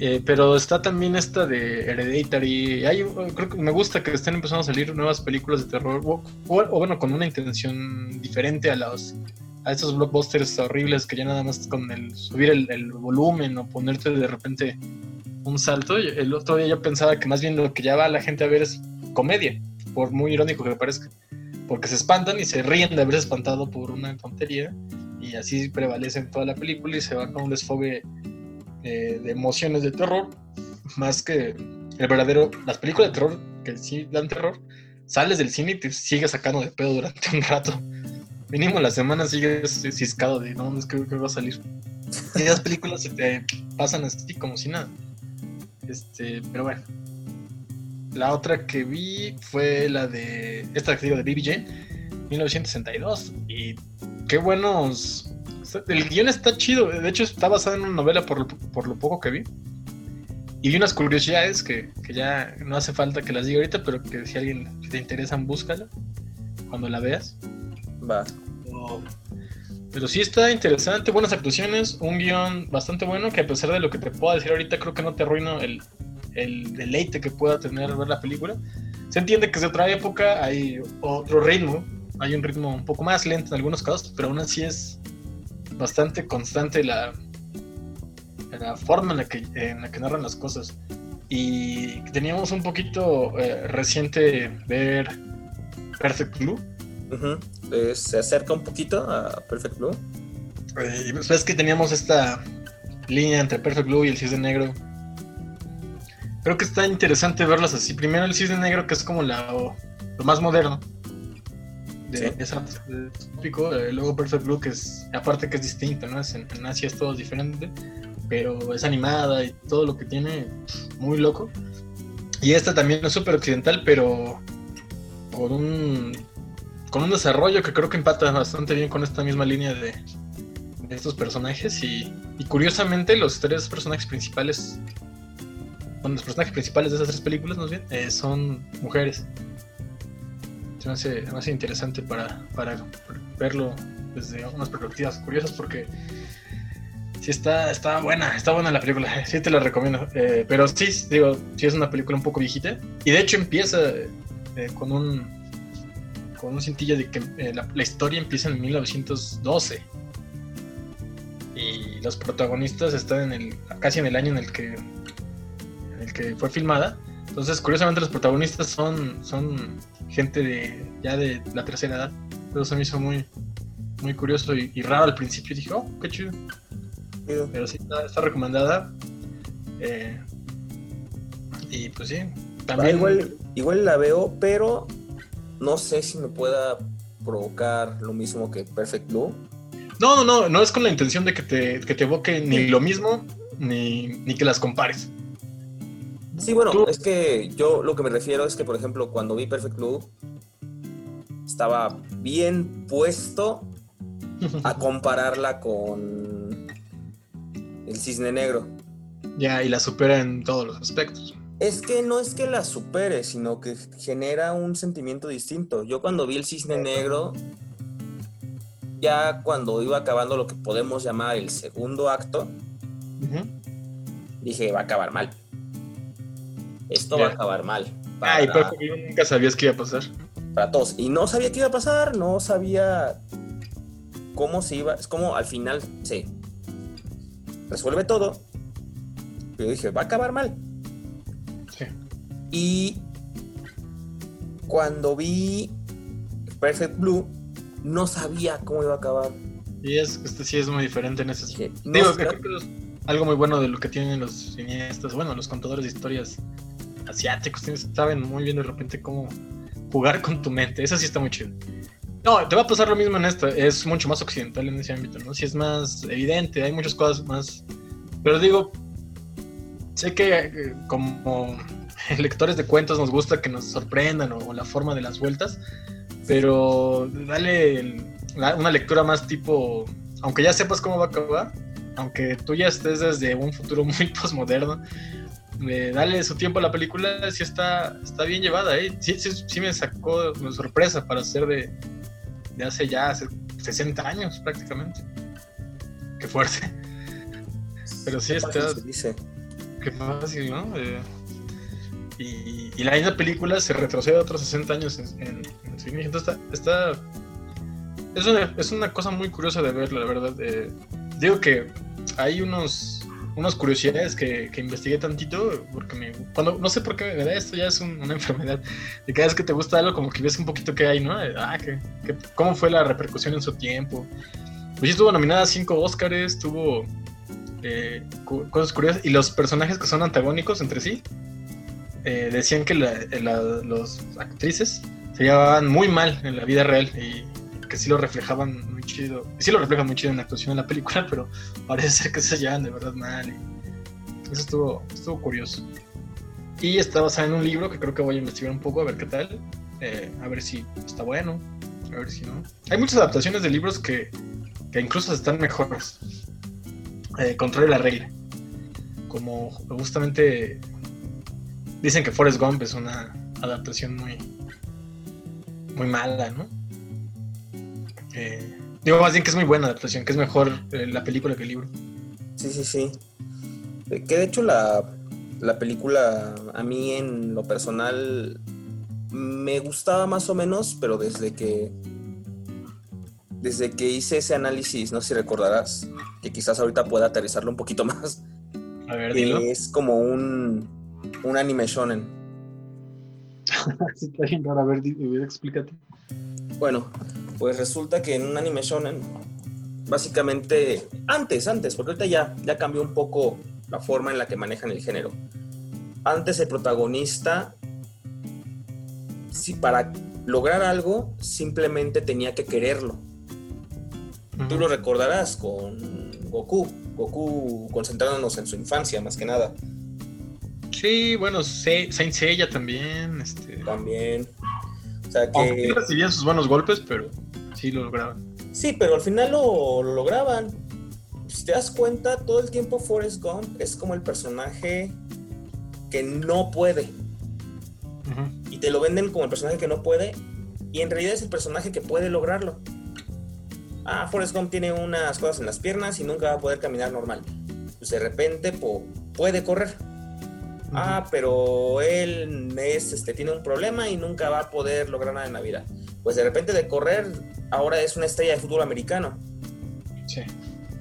B: Eh, pero está también esta de Hereditary. Hay, creo que me gusta que estén empezando a salir nuevas películas de terror, o, bueno, con una intención diferente a los a esos blockbusters horribles que ya nada más con el subir el, el volumen o ponerte de repente un salto. El otro día yo pensaba que más bien lo que ya va la gente a ver es comedia, por muy irónico que parezca porque se espantan y se ríen de haberse espantado por una tontería y así prevalece en toda la película y se va con un desfogue eh, de emociones de terror más que el verdadero las películas de terror que sí dan terror sales del cine y te sigues sacando de pedo durante un rato. Mínimo la semana sigues ciscado de no, es que, que va a salir y esas películas se te pasan así como si nada. Este pero bueno. La otra que vi fue la de esta que digo de BBJ 1962 y qué buenos el guion está chido de hecho está basado en una novela por lo, por lo poco que vi y vi unas curiosidades que, que ya no hace falta que las diga ahorita pero que si a alguien te interesan búscala cuando la veas
A: Va.
B: pero, pero sí está interesante, buenas actuaciones, un guion bastante bueno que a pesar de lo que te pueda decir ahorita, creo que no te arruino el, el deleite que pueda tener ver la película. Se entiende que es de otra época, hay otro ritmo, hay un ritmo un poco más lento en algunos casos, pero aún así es bastante constante la, la forma en la, que, en la que narran las cosas. Y teníamos un poquito eh, reciente ver Perfect Blue.
A: Eh, se acerca un poquito a Perfect Blue.
B: Eh, y ves que teníamos esta línea entre Perfect Blue y el Cisne Negro. Creo que está interesante verlas así. Primero el Cisne Negro, que es como la, lo más moderno. De,
A: Sí.
B: esa- de tópico. Eh, luego Perfect Blue, que es, aparte que es distinto, ¿no? Es, en, en Asia es todo diferente. Pero es animada y todo lo que tiene, muy loco. Y esta también es súper occidental, pero con un, con un desarrollo que creo que empata bastante bien con esta misma línea de, de estos personajes y, y curiosamente los tres personajes principales, bueno, los personajes principales de esas tres películas más bien, eh, son mujeres. Se me hace, se me hace interesante para, para verlo desde unas perspectivas curiosas porque sí está, está buena, está buena la película, sí te la recomiendo. Eh, pero sí, digo, sí es una película un poco viejita y de hecho empieza eh, con un con un cintillo de que eh, la, la historia empieza en 1912 y los protagonistas están en el casi en el año en el que en el que fue filmada entonces curiosamente los protagonistas son son gente de ya de la tercera edad eso se me hizo muy muy curioso y, y raro al principio dije oh qué chido
A: Chido.
B: pero sí está, está recomendada Eh, y pues sí
A: Ah,
B: también
A: igual, igual la veo, pero no sé si me pueda provocar lo mismo que Perfect Blue.
B: No, no, no, no es con la intención de que te, que te evoque ni lo mismo, ni, ni que las compares.
A: Sí, bueno,
B: Tú-
A: es que yo lo que me refiero es que, por ejemplo, cuando vi Perfect Blue, estaba bien puesto a compararla con el cisne negro.
B: ya, y la supera en todos los aspectos.
A: Es que no es que la supere, sino que genera un sentimiento distinto. Yo cuando vi el cisne negro, ya cuando iba acabando lo que podemos llamar el segundo acto, dije, va a acabar mal. Esto va a acabar mal. Para,
B: Ay, pero nunca sabías qué iba a pasar.
A: para todos. Y no sabía qué iba a pasar, no sabía cómo se iba. Es como al final se resuelve todo. Pero dije, va a acabar mal.
B: Sí.
A: Y cuando vi Perfect Blue, no sabía cómo iba a acabar.
B: Y es, este sí es muy diferente en ese sentido.
A: no
B: Digo, que creo que es algo muy bueno de lo que tienen los cineastas, bueno, los contadores de historias asiáticos, tienen- saben muy bien de repente cómo jugar con tu mente. Eso sí está muy chido. No, te va a pasar lo mismo en esto. Es mucho más occidental en ese ámbito, ¿no? Sí es más evidente, hay muchas cosas más. Pero digo, sé que eh, como lectores de cuentos nos gusta que nos sorprendan o, o la forma de las vueltas, pero dale el- la- una lectura más tipo, aunque ya sepas cómo va a acabar, aunque tú ya estés desde un futuro muy posmoderno, eh, dale su tiempo a la película, sí está, está bien llevada, ¿eh? sí, sí, sí me sacó de sorpresa para ser de, de hace ya hace 60 años prácticamente. Qué fuerte. Pero sí está,
A: se dice.
B: Qué fácil, ¿no? Eh, y, y la misma película se retrocede otros 60 años en, en, en. Entonces está, está- es, una, es una cosa muy curiosa de verla, la verdad. Eh, digo que hay unos unas curiosidades que, que investigué tantito porque me, cuando no sé por qué me da esto ya es un- una enfermedad de cada vez que te gusta algo como que ves un poquito qué hay no ah, cómo fue la repercusión en su tiempo pues sí estuvo nominada a cinco Óscares tuvo eh, cosas curiosas. Y los personajes que son antagónicos entre sí eh, decían que la- la- los actrices se llevaban muy mal en la vida real y que sí lo reflejaban muy chido. Sí lo reflejan muy chido en la actuación de la película, pero parece ser que se llevan de verdad mal. y eso estuvo, estuvo curioso. Y está basada en un libro que creo que voy a investigar un poco a ver qué tal. eh, a ver si está bueno, a ver si no. Hay muchas adaptaciones de libros que, que incluso están mejores eh, contrario la regla. Como justamente dicen que Forrest Gump es una adaptación muy, muy mala, ¿no? Eh, digo más bien que es muy buena adaptación, que es mejor eh, la película que el libro.
A: Sí, sí, sí. Que de hecho la, la película a mí en lo personal me gustaba más o menos, pero desde que desde que hice ese análisis, no sé si recordarás, que quizás ahorita pueda aterrizarlo un poquito más,
B: A ver, dilo.
A: es como un, un anime shonen.
B: Sí, está bien raro. A ver, explícate.
A: Bueno, pues resulta que en un anime shonen, básicamente, antes, antes, porque ahorita ya, ya cambió un poco la forma en la que manejan el género. Antes el protagonista, si para lograr algo, simplemente tenía que quererlo. Tú lo recordarás con Goku, Goku concentrándonos en su infancia más que nada.
B: Sí, bueno, Se- Saint Seiya también. Este,
A: También. O sea
B: aunque
A: que...
B: sí recibían sus buenos golpes, pero sí lo lograban.
A: Sí, pero al final lo, lo lograban. Si te das cuenta, todo el tiempo Forrest Gump es como el personaje que no puede. Y te lo venden como el personaje que no puede. Y en realidad es el personaje que puede lograrlo. Ah, Forrest Gump tiene unas cosas en las piernas y nunca va a poder caminar normal. Pues de repente po- puede correr. Ah, pero él es, este, tiene un problema y nunca va a poder lograr nada en la vida. Pues de repente de correr, ahora es una estrella de fútbol americano.
B: Sí.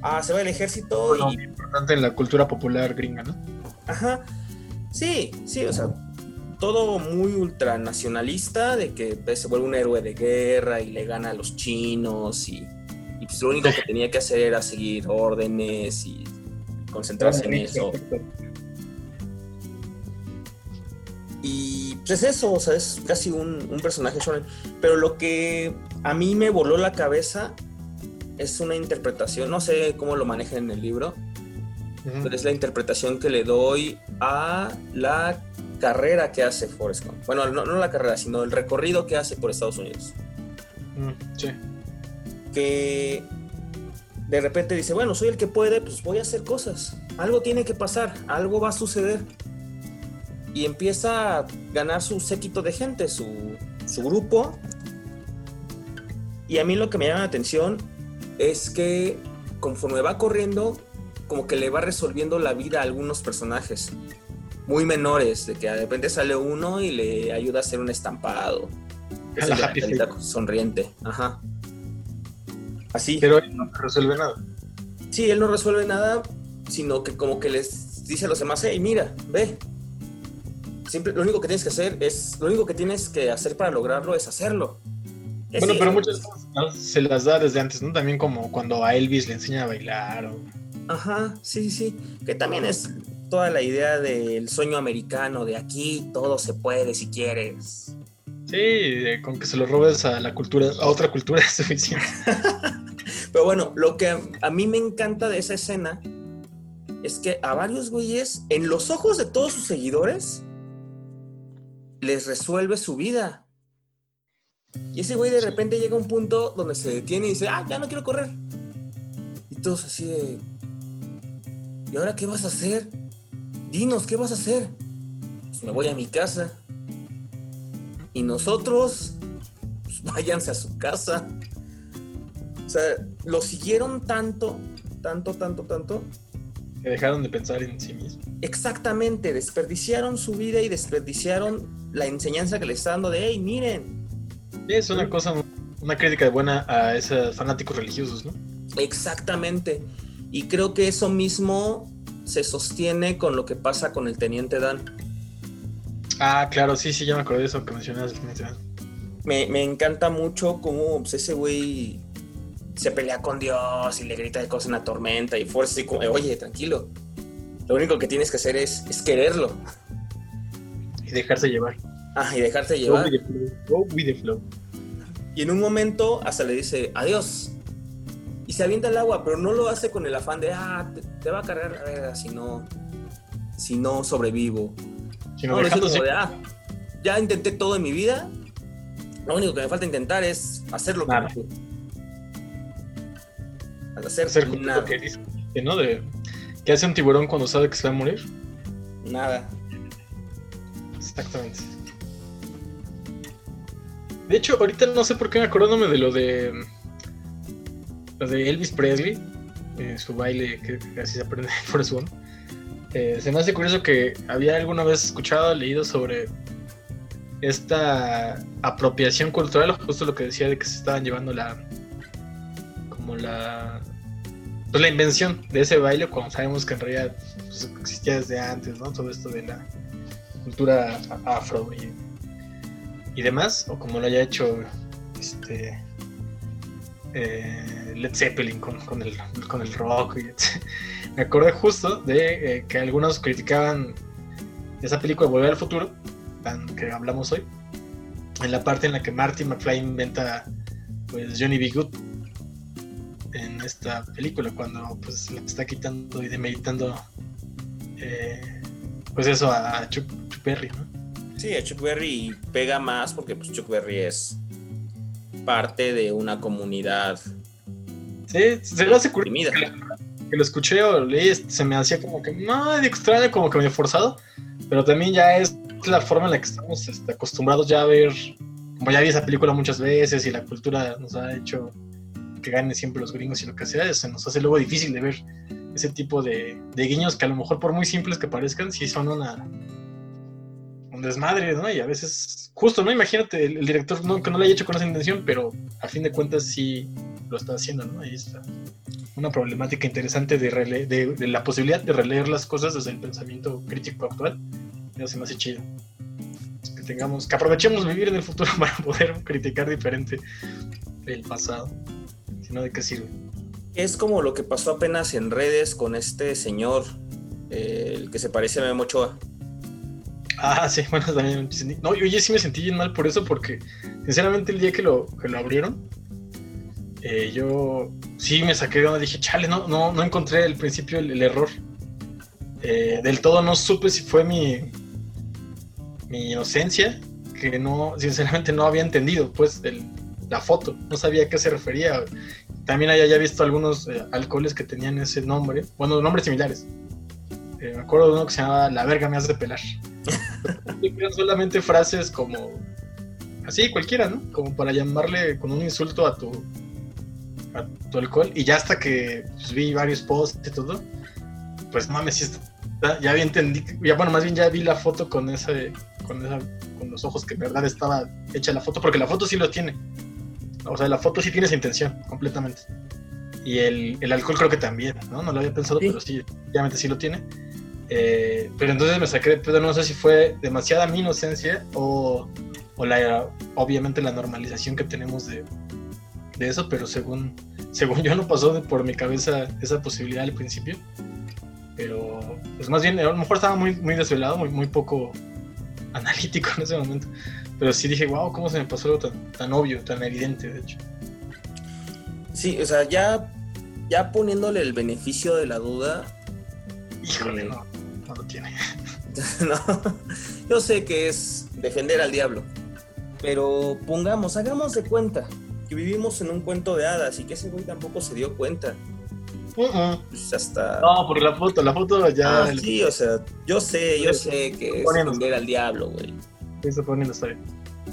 A: Ah, se va al ejército
B: Bueno,
A: y...
B: importante en la cultura popular gringa, ¿no?
A: Ajá. Sí, sí, o sea, todo muy ultranacionalista de que pues, se vuelve un héroe de guerra y le gana a los chinos y, y, pues lo único que tenía que hacer era seguir órdenes y concentrarse en eso. Y pues es eso, o sea, es casi un, un personaje shonen. Pero lo que a mí me voló la cabeza es una interpretación, no sé cómo lo manejan en el libro,
B: Ujú.
A: pero es la interpretación que le doy a la carrera que hace Forrest Gump. Bueno, no, no la carrera, sino el recorrido que hace por Estados Unidos.
B: Mm, Sí.
A: Que de repente dice, bueno, soy el que puede, pues voy a hacer cosas. Algo tiene que pasar, algo va a suceder. Y empieza a ganar su séquito de gente, su, su grupo. Y a mí lo que me llama la atención es que conforme va corriendo, como que le va resolviendo la vida a algunos personajes muy menores, de que de repente sale uno y le ayuda a hacer un estampado. Es
B: la
A: carita sonriente, ajá. Así.
B: Pero él no resuelve nada.
A: Sí, él no resuelve nada, sino que como que les dice a los demás, hey, mira, ve. Siempre, lo único que tienes que hacer es, lo único que tienes que hacer para lograrlo es hacerlo. Es
B: Bueno, pero muchas cosas se las da desde antes, ¿no? También como cuando a Elvis le enseña a bailar o...
A: Ajá, sí, sí, sí. Que también es toda la idea del sueño americano, de aquí todo se puede si quieres.
B: Sí, con que se lo robes a la cultura, a otra cultura es suficiente.
A: Pero bueno, lo que a mí me encanta de esa escena es que a varios güeyes, en los ojos de todos sus seguidores, les resuelve su vida. Y ese güey de repente llega a un punto donde se detiene y dice, ah, ya no quiero correr. Y todos así de, ¿y ahora qué vas a hacer? Dinos, ¿qué vas a hacer? Pues me voy a mi casa. Y nosotros, pues váyanse a su casa. O sea, lo siguieron tanto, tanto, tanto, tanto.
B: Que dejaron de pensar en sí mismos.
A: Exactamente, desperdiciaron su vida y desperdiciaron la enseñanza que les está dando de, hey, miren,
B: es una cosa, una crítica buena a esos fanáticos religiosos, ¿no?
A: exactamente. Y creo que eso mismo se sostiene con lo que pasa con el teniente Dan.
B: Ah, claro, sí, sí, ya me acordé de eso que mencionabas. que mencionabas.
A: Me, me encanta mucho cómo pues, ese güey se pelea con Dios y le grita de cosas en la tormenta y fuerza así como, oye, tranquilo. Lo único que tienes que hacer es, es quererlo.
B: Y dejarse llevar.
A: Ah, y dejarte
B: Go
A: llevar.
B: with the flow. Go with the flow.
A: Y en un momento hasta le dice, adiós. Y se avienta al agua, pero no lo hace con el afán de, ah, te, te va a cargar verga si no, si no sobrevivo.
B: Sino
A: No, lo
B: dejándose.
A: de, ah, ya intenté todo en mi vida. Lo único que me falta intentar es hacerlo como
B: Nada.
A: tú. Al hacer,
B: hacer
A: nada,
B: lo que dice, ¿no? De, ¿Qué hace un tiburón cuando sabe que se va a morir?
A: nada.
B: Exactamente. De hecho, ahorita no sé por qué me acordándome de lo de. Lo de Elvis Presley. eh, su baile, que, así se aprende por su eh, Se me hace curioso que había alguna vez escuchado, leído sobre esta apropiación cultural, justo lo que decía de que se estaban llevando la. como la. Pues la invención de ese baile, cuando sabemos que en realidad pues, existía desde antes, ¿no? Todo esto de la cultura afro y, y demás, o como lo haya hecho este eh, Led Zeppelin con, el, con el rock. y. Me acordé justo de eh, que algunos criticaban esa película Volver al Futuro, tan que hablamos hoy, en la parte en la que Marty McFly inventa pues Johnny B. Good en esta película, cuando pues le está quitando y demeritando eh, pues eso a Chuck, Berry, ¿no?
A: Sí, a Chuck Berry pega más porque pues, Chuck Berry es parte de una comunidad
B: Sí, se me hace curioso que lo escuché o leí, este, se me hacía como que medio extraño, como que medio forzado, pero también ya es la forma en la que estamos este, acostumbrados ya a ver, como ya vi esa película muchas veces y la cultura nos ha hecho que gane siempre los gringos y lo que sea, se nos hace luego difícil de ver ese tipo de, de guiños que a lo mejor por muy simples que parezcan, sí son una un desmadre, ¿no? Y a veces, justo, ¿no? Imagínate, el, el director no, que no lo haya hecho con esa intención, pero a fin de cuentas sí lo está haciendo, ¿no? Ahí está una problemática interesante de, rele- de, de la posibilidad de releer las cosas desde el pensamiento crítico actual. Se me hace chido. Que tengamos, que aprovechemos vivir en el futuro para poder criticar diferente el pasado. Si no, ¿de qué sirve?
A: Es como lo que pasó apenas en redes con este señor, eh, el que se parece a Memo Ochoa.
B: Ah, sí, bueno, también. No, yo sí me sentí bien mal por eso, porque sinceramente el día que lo, que lo abrieron, eh, yo sí me saqué de onda, dije, chale, no, no, no encontré al principio el, error. Eh, del todo no supe si fue mi, mi inocencia, que no, sinceramente no había entendido, pues, el- la foto, no sabía a qué se refería. También había visto algunos eh, alcoholes que tenían ese nombre, bueno, nombres similares. Eh, me acuerdo de uno que se llamaba La verga me hace pelar. Y eran solamente frases como así cualquiera, ¿no? Como para llamarle con un insulto a tu a tu alcohol y ya hasta que pues, vi varios posts y todo, pues mames, está- ya entendí, ya bueno, más bien ya vi la foto con ese con esa con los ojos que en verdad estaba hecha la foto porque la foto sí lo tiene. O sea, la foto sí tiene esa intención completamente. Y el, el alcohol creo que también, ¿no? No lo había pensado,
A: Sí.
B: pero sí, obviamente sí lo tiene. Eh, pero entonces me saqué de pedo, no sé si fue demasiada mi inocencia o, o la, obviamente la normalización que tenemos de, de eso, pero según, según yo no pasó de por mi cabeza esa posibilidad al principio. Pero, pues más bien, a lo mejor estaba muy, muy desvelado, muy, muy poco analítico en ese momento. Pero sí dije, wow, ¿cómo se me pasó algo tan, tan obvio, tan evidente, de hecho?
A: Sí, o sea, ya, ya poniéndole el beneficio de la duda,
B: Híjole, no, no lo tiene.
A: no, yo sé que es defender al diablo, pero pongamos, hagamos de cuenta que vivimos en un cuento de hadas y que ese güey tampoco se dio cuenta. Pues hasta...
B: No, por la foto, la foto ya
A: Ah, sí, o sea, yo sé, yo sé que es defender al diablo, güey.
B: se poniendo está bien.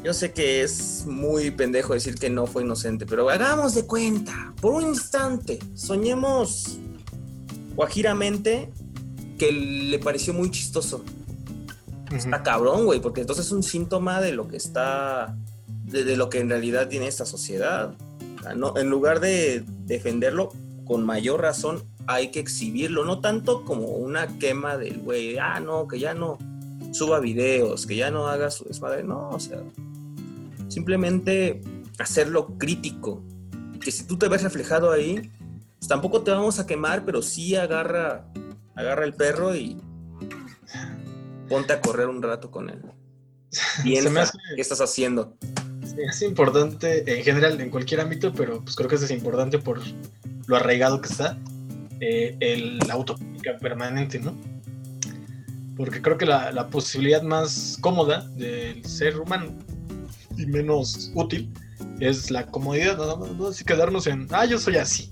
A: Yo sé que es muy pendejo decir que no fue inocente, pero hagamos de cuenta, por un instante, soñemos guajiramente que le pareció muy chistoso. Está cabrón, güey, porque entonces es un síntoma de lo que está, de, de lo que en realidad tiene esta sociedad. O sea, no, en lugar de defenderlo, con mayor razón hay que exhibirlo, no tanto como una quema del güey, ah, no, que ya no suba videos, que ya no haga su desmadre, no, o sea, simplemente hacerlo crítico. Que si tú te ves reflejado ahí, pues tampoco te vamos a quemar, pero sí agarra, agarra el perro y ponte a correr un rato con él.
B: Me hace-
A: qué estás haciendo.
B: Es importante en general, en cualquier ámbito, pero pues creo que eso es importante por lo arraigado que está eh, el, la autocrítica permanente, ¿no? Porque creo que la, la posibilidad más cómoda del ser humano y menos útil es la comodidad, ¿no? No, no, así quedarnos en, ah, yo soy así.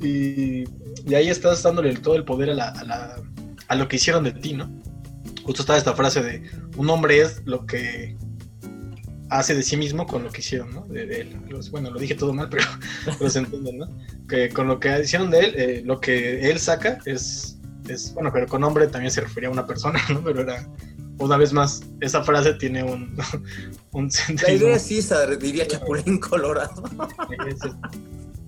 B: Y, y ahí estás dándole todo el poder a, la, a, la- a lo que hicieron de ti, ¿no? Justo está esta frase de, un hombre es lo que hace de sí mismo con lo que hicieron, ¿no? De, de él. Bueno, lo dije todo mal, pero, pero se entiende, ¿no? Que con lo que hicieron de él, eh, lo que él saca es, es, bueno, pero con hombre también se refería a una persona, ¿no? Pero era, una vez más, esa frase tiene un, un
A: La
B: sentido.
A: idea es esa, diría Chapulín Colorado.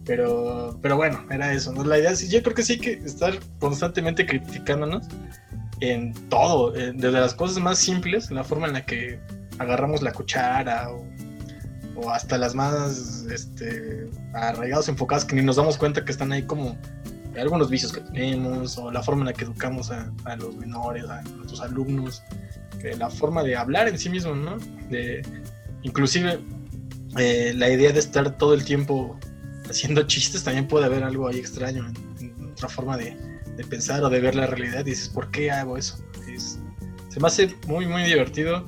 B: Pero, pero bueno, era eso, ¿no? La idea es, yo creo que sí que estar constantemente criticándonos en todo, eh, desde las cosas más simples, en la forma en la que agarramos la cuchara o, o hasta las más este, arraigados, enfocadas, que ni nos damos cuenta que están ahí como algunos vicios que tenemos, o la forma en la que educamos a, a los menores, a nuestros alumnos, que la forma de hablar en sí mismo, ¿no? De, inclusive eh, la idea de estar todo el tiempo haciendo chistes, también puede haber algo ahí extraño en, otra forma de, de pensar o de ver la realidad. Y dices, ¿por qué hago eso? Es- se me hace muy, muy divertido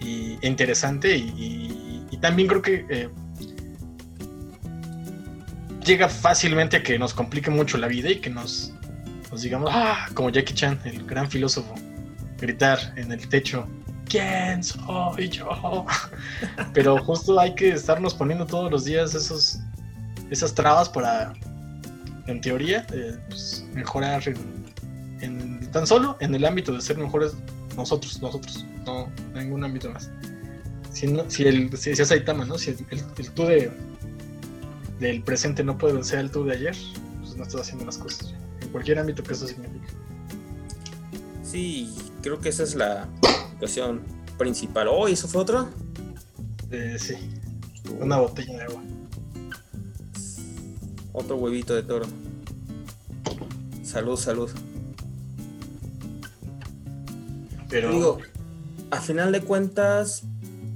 B: y, e interesante. Y también creo que eh, llega fácilmente a que nos complique mucho la vida y que nos, nos digamos, ah, como Jackie Chan, el gran filósofo, gritar en el techo. ¿Quién soy yo? Pero justo hay que estarnos poniendo todos los días esos, esas trabas para, en teoría, eh, pues, mejorar en, en- tan solo en el ámbito de ser mejores nosotros, nosotros, no en ningún ámbito más. Si, no- si, el, si, es Saitama, ¿no? Si el, el- el tú de, del presente no puede vencer al tú de ayer, pues no estás haciendo las cosas. En cualquier ámbito que eso signifique.
A: Sí, creo que esa es la situación principal. Oh, ¿y eso fue otra?
B: Eh, sí, una botella de agua.
A: Otro huevito de toro. Salud, salud.
B: Pero
A: Digo, a final de cuentas,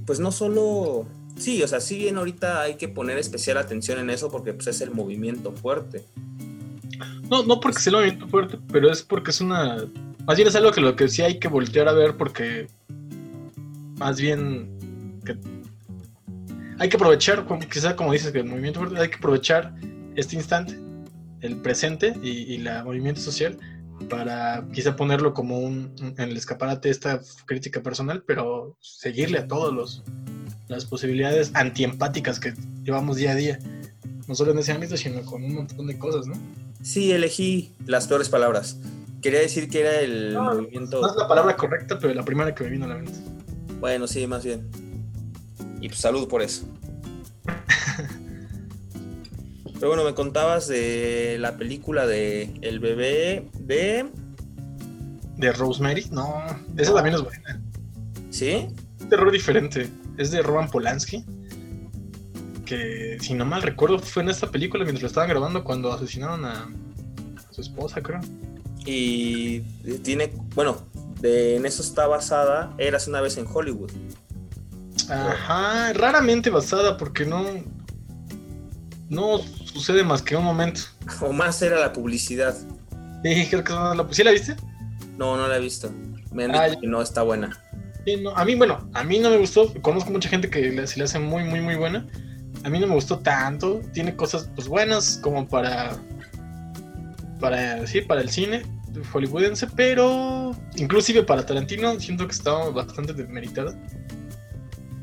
A: pues no solo. Sí, o sea, sí bien ahorita hay que poner especial atención en eso porque pues, es el movimiento fuerte.
B: No, no porque sea el movimiento fuerte, pero es porque es una. Más bien es algo que lo que sí hay que voltear a ver porque. Más bien. que hay que aprovechar, quizá como dices, que el movimiento fuerte, hay que aprovechar este instante, el presente y, la movimiento social para quizá ponerlo como un, en el escaparate esta crítica personal, pero seguirle a todos los las posibilidades antiempáticas que llevamos día a día, no solo en ese ámbito, sino con un montón de cosas, ¿no?
A: Sí, elegí las peores palabras. Quería decir que era el
B: No,
A: movimiento.
B: No es la palabra correcta, pero la primera que me vino a la mente.
A: Bueno, sí, más bien. Y pues salud por eso. Pero bueno, me contabas de la película de El bebé de
B: de Rosemary. No, esa también es buena.
A: ¿Sí?
B: Un terror diferente. Es de Roman Polanski. Que, si no mal recuerdo, fue en esta película mientras lo estaban grabando cuando asesinaron a su esposa, creo.
A: Y tiene, bueno, de, en eso está basada Eras una vez en Hollywood.
B: Ajá, raramente basada porque no. No sucede más que un momento.
A: O más era la publicidad.
B: Sí, creo que no la. ¿Sí la viste?
A: No, no la he visto. Me han
B: Ah,
A: dicho que no está buena.
B: Sí, no, a mí, bueno, a mí no me gustó. Conozco mucha gente que se le hace muy, muy, muy buena. A mí no me gustó tanto. Tiene cosas, pues, buenas como para. Para, sí, para el cine hollywoodense, pero inclusive para Tarantino siento que está bastante demeritada.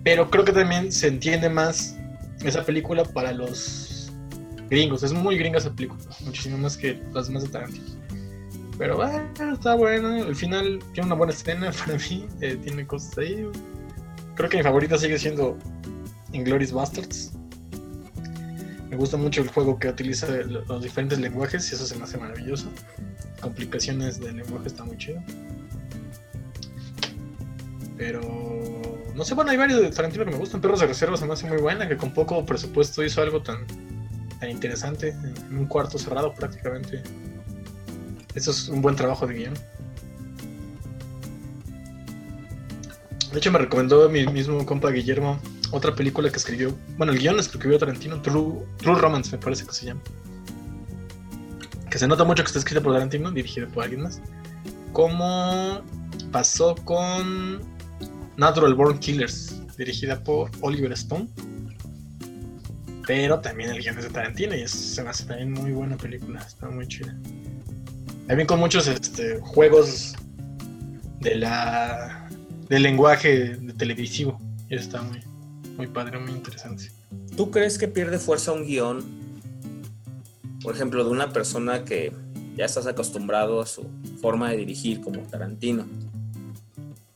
B: Pero creo que también se entiende más esa película para los gringos. Es muy gringa esa película, muchísimo más que las demás de Tarantino. Pero bueno, está bueno. El final tiene una buena escena para mí. eh, tiene cosas ahí. Creo que mi favorita sigue siendo Inglourious Bastards. Me gusta mucho el juego que utiliza lo- los diferentes lenguajes y eso se me hace maravilloso. Complicaciones del lenguaje está muy chido. Pero no sé, bueno, hay varios de Tarantino que me gustan. Perros de Reserva se me hace muy buena, que con poco presupuesto hizo algo tan, tan interesante en un cuarto cerrado prácticamente. Eso es un buen trabajo de guion. De hecho, me recomendó mi mismo compa Guillermo otra película que escribió. Bueno, el guion lo escribió Tarantino, True, True Romance, me parece que se llama. Que se nota mucho que está escrita por Tarantino, dirigida por alguien más. Como pasó con Natural Born Killers, dirigida por Oliver Stone. Pero también el guion es de Tarantino y es, se me hace también muy buena película, está muy chida. También con muchos este, juegos de la del lenguaje televisivo. Y está muy, muy padre, muy interesante.
A: ¿Tú crees que pierde fuerza un guion? Por ejemplo, de una persona que ya estás acostumbrado a su forma de dirigir como Tarantino.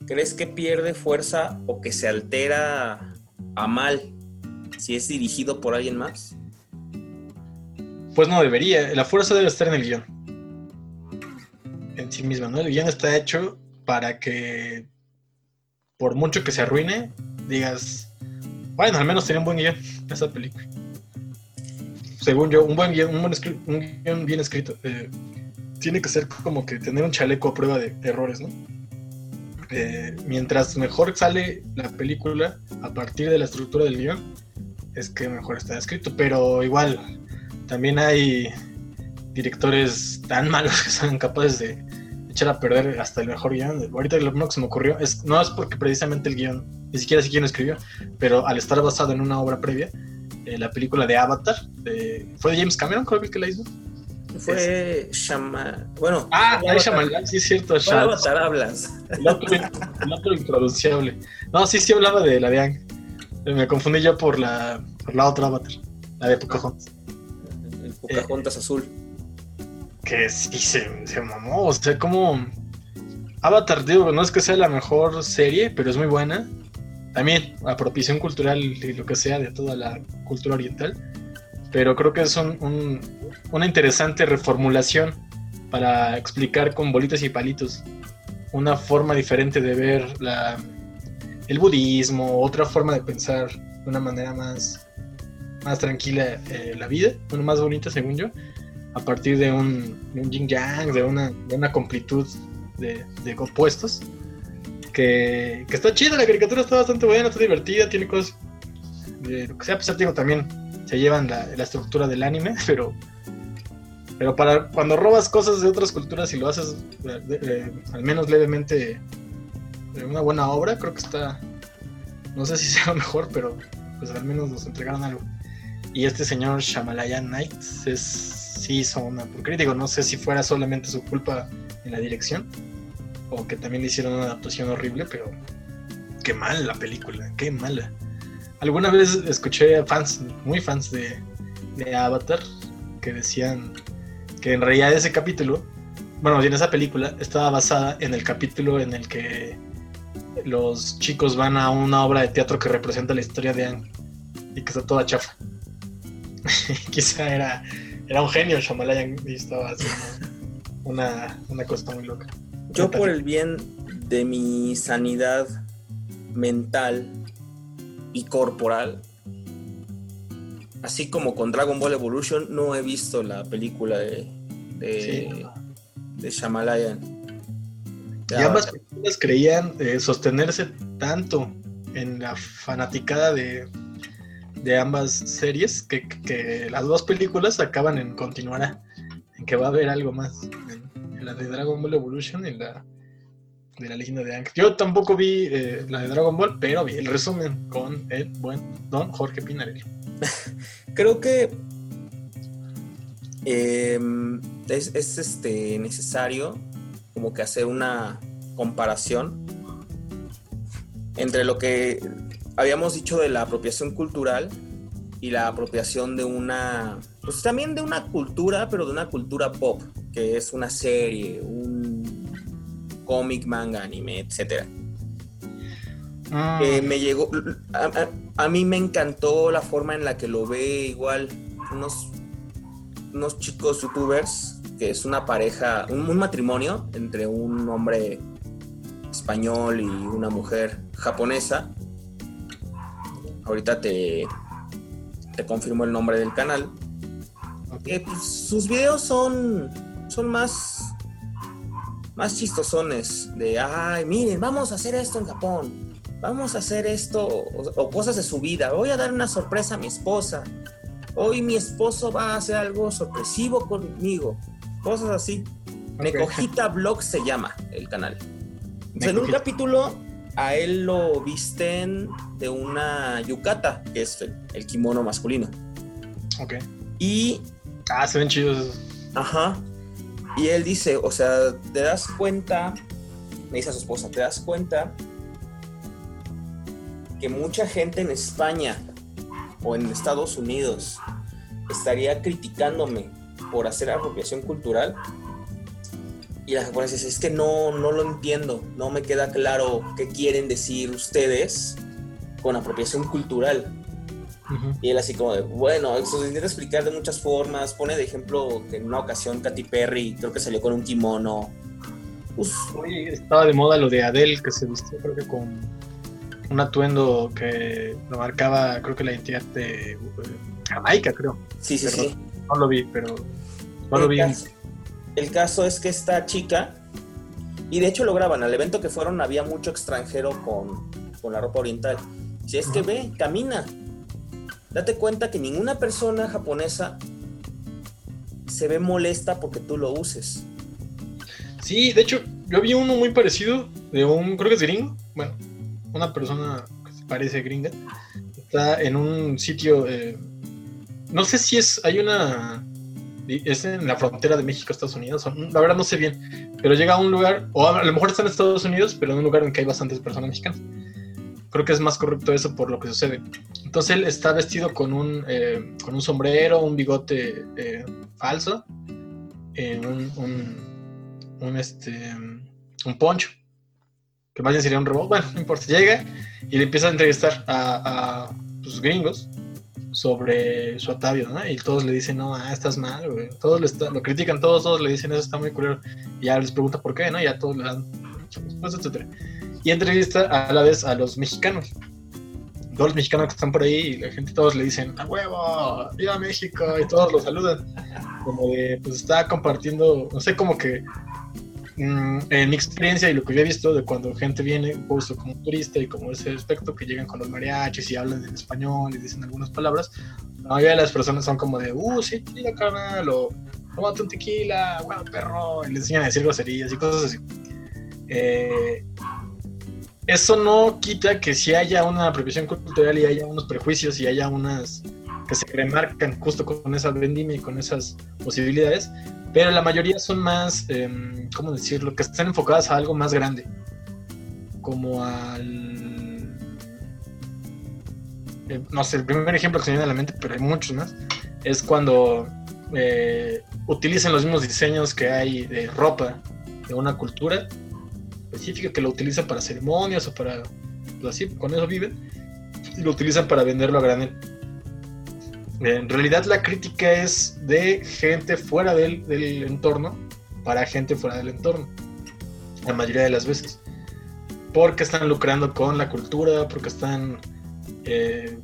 A: ¿Crees que pierde fuerza o que se altera a mal si es dirigido por alguien más?
B: Pues no debería, la fuerza debe estar en el guion. En sí misma, ¿no? El guion está hecho para que, por mucho que se arruine, digas, bueno, al menos tenía un buen guion esa película. Según yo, un buen guion, un, buen guion bien escrito, eh, tiene que ser como que tener un chaleco a prueba de errores, ¿no? Eh, mientras mejor sale la película a partir de la estructura del guion, es que mejor está escrito, pero igual también hay directores tan malos que son capaces de echar a perder hasta el mejor guion. Ahorita lo primero que se me ocurrió es, no es porque precisamente el guion, ni siquiera sé quién lo escribió, pero al estar basado en una obra previa, eh, la película de Avatar, de- fue de James Cameron, creo que la hizo.
A: Fue Shama... Bueno,
B: Ah. Shyamalan, sí es cierto,
A: ¿Cuál
B: Shyamalan.
A: Avatar hablas?
B: el otro, el otro. No, sí, sí hablaba de la de Ang. Me confundí yo por la, por la otra Avatar, la de Pocahontas.
A: El Pocahontas azul.
B: que sí se, se mamó. O sea, como Avatar, digo, no es que sea la mejor serie, pero es muy buena. También apropiación cultural y lo que sea de toda la cultura oriental. Pero creo que es un- un- una interesante reformulación para explicar con bolitas y palitos una forma diferente de ver la, el budismo, otra forma de pensar de una manera más, más tranquila eh, la vida, bueno, más bonita según yo a partir de un, de un yin yang, de una, de una completud de, de opuestos. Que, que está chida, la caricatura está bastante buena, está divertida, tiene cosas de lo que sea, pesar, digo, también se llevan la, la estructura del anime, pero pero para cuando robas cosas de otras culturas y lo haces eh, eh, al menos levemente una buena obra, creo que está, no sé si sea mejor, pero pues al menos nos entregaron algo. Y este señor Shamalayan Knights es, sí hizo una porquería. Digo, no sé si fuera solamente su culpa en la dirección o que también hicieron una adaptación horrible, pero qué mal la película, qué mala. Alguna vez escuché a fans, muy fans de, de Avatar, que decían que en realidad ese capítulo, bueno, en esa película estaba basada en el capítulo en el que los chicos van a una obra de teatro que representa la historia de Anne y que está toda chafa. Quizá era, era un genio Shamalayan y estaba haciendo una, una cosa muy loca.
A: yo por el bien de mi sanidad mental y corporal, así como con Dragon Ball Evolution, no he visto la película de, de, de Shyamalan.
B: Y ambas películas creían eh, sostenerse tanto en la fanaticada de, de ambas series que, que las dos películas acaban en continuará, en que va a haber algo más. En, en la de Dragon Ball Evolution y en la de la leyenda de Aang. Yo tampoco vi eh, la de Dragon Ball, pero vi el resumen con el buen don Jorge Pinarelli.
A: Creo que eh, es, es, este, necesario como que hacer una comparación entre lo que habíamos dicho de la apropiación cultural y la apropiación de una, pues también de una cultura, pero de una cultura pop, que es una serie, un cómic, manga, anime, etc.
B: Ah.
A: Eh, me llegó, a, a, a, mí me encantó la forma en la que lo ve igual unos, unos chicos youtubers, que es una pareja, un, un matrimonio entre un hombre español y una mujer japonesa. Ahorita te, te confirmo el nombre del canal. Eh, pues, sus videos son, son más, más chistosones. De, ay, miren, vamos a hacer esto en Japón. Vamos a hacer esto. O, o cosas de su vida. Voy a dar una sorpresa a mi esposa. Hoy mi esposo va a hacer algo sorpresivo conmigo. Cosas así. Okay. Necojita Blog se llama el canal. Entonces, en un capítulo a él lo visten de una yukata, que es el, el kimono masculino.
B: Ok.
A: Y.
B: Ah, se ven chidos.
A: Ajá. Y él dice, o sea, te das cuenta, me dice a su esposa, te das cuenta que mucha gente en España o en Estados Unidos estaría criticándome por hacer apropiación cultural. Y la japonesa dice, es que no, no lo entiendo, no me queda claro qué quieren decir ustedes con apropiación cultural. Uh -huh. Y él así como de, bueno, eso se intenta explicar de muchas formas, pone de ejemplo que en una ocasión Katy Perry creo que salió con un kimono.
B: Uf. Oye, estaba de moda lo de Adele, que se vistió creo que con un atuendo que lo marcaba, creo que la identidad de uh, Jamaica, creo.
A: Sí, sí,
B: pero
A: sí.
B: No lo vi, pero no lo vi.
A: Caso, el caso es que esta chica, y de hecho lo graban, al evento que fueron había mucho extranjero con, con la ropa oriental. Si es que ve, camina. Date cuenta que ninguna persona japonesa se ve molesta porque tú lo uses.
B: Sí, de hecho, yo vi uno muy parecido de un, creo que es gringo, bueno, una persona que se parece gringa, está en un sitio, eh, no sé si es, hay una, es en la frontera de México, Estados Unidos, la verdad no sé bien, pero llega a un lugar, o a lo mejor está en Estados Unidos, pero en un lugar en que hay bastantes personas mexicanas. Creo que es más correcto eso por lo que sucede. Entonces él está vestido con un, eh, con un sombrero, un bigote eh, falso, eh, un, un, este, un poncho, que más bien sería un robot. Bueno, no importa. Llega y le empieza a entrevistar a, a sus gringos sobre su atavio, ¿no? Y todos le dicen, no, ah, estás mal, güey. Todos le está, lo critican, todos, todos le dicen, eso está muy culero. Y ya les pregunta por qué, ¿no? Y ya todos le dan respuestas, etcétera. Y entrevista a la vez a los mexicanos. Todos los mexicanos que están por ahí, y la gente, todos le dicen, ¡a huevo! ¡Viva México! Y todos lo saludan. Como de, pues está compartiendo, no sé, como que mmm, en mi experiencia y lo que yo he visto de cuando gente viene, justo como turista y como ese aspecto, que llegan con los mariachis y hablan en español y dicen algunas palabras, la mayoría de las personas son como de, ¡uh, sí, tequila, carnal! O tómate un tequila, bueno, perro, y les enseñan a decir groserías y cosas así. Eh, eso no quita que si haya una apropiación cultural y haya unos prejuicios y haya unas que se remarcan justo con esa vendimia y con esas posibilidades, pero la mayoría son más, eh, ¿cómo decirlo?, que están enfocadas a algo más grande, como al... Eh, no sé, el primer ejemplo que se viene a la mente, pero hay muchos más, es cuando eh, utilizan los mismos diseños que hay de ropa de una cultura específica que lo utilizan para ceremonias o para pues así, con eso viven y lo utilizan para venderlo a granel. En realidad la crítica es de gente fuera del, del, entorno para gente fuera del entorno. la mayoría de las veces. Porque están lucrando con la cultura, porque están, eh,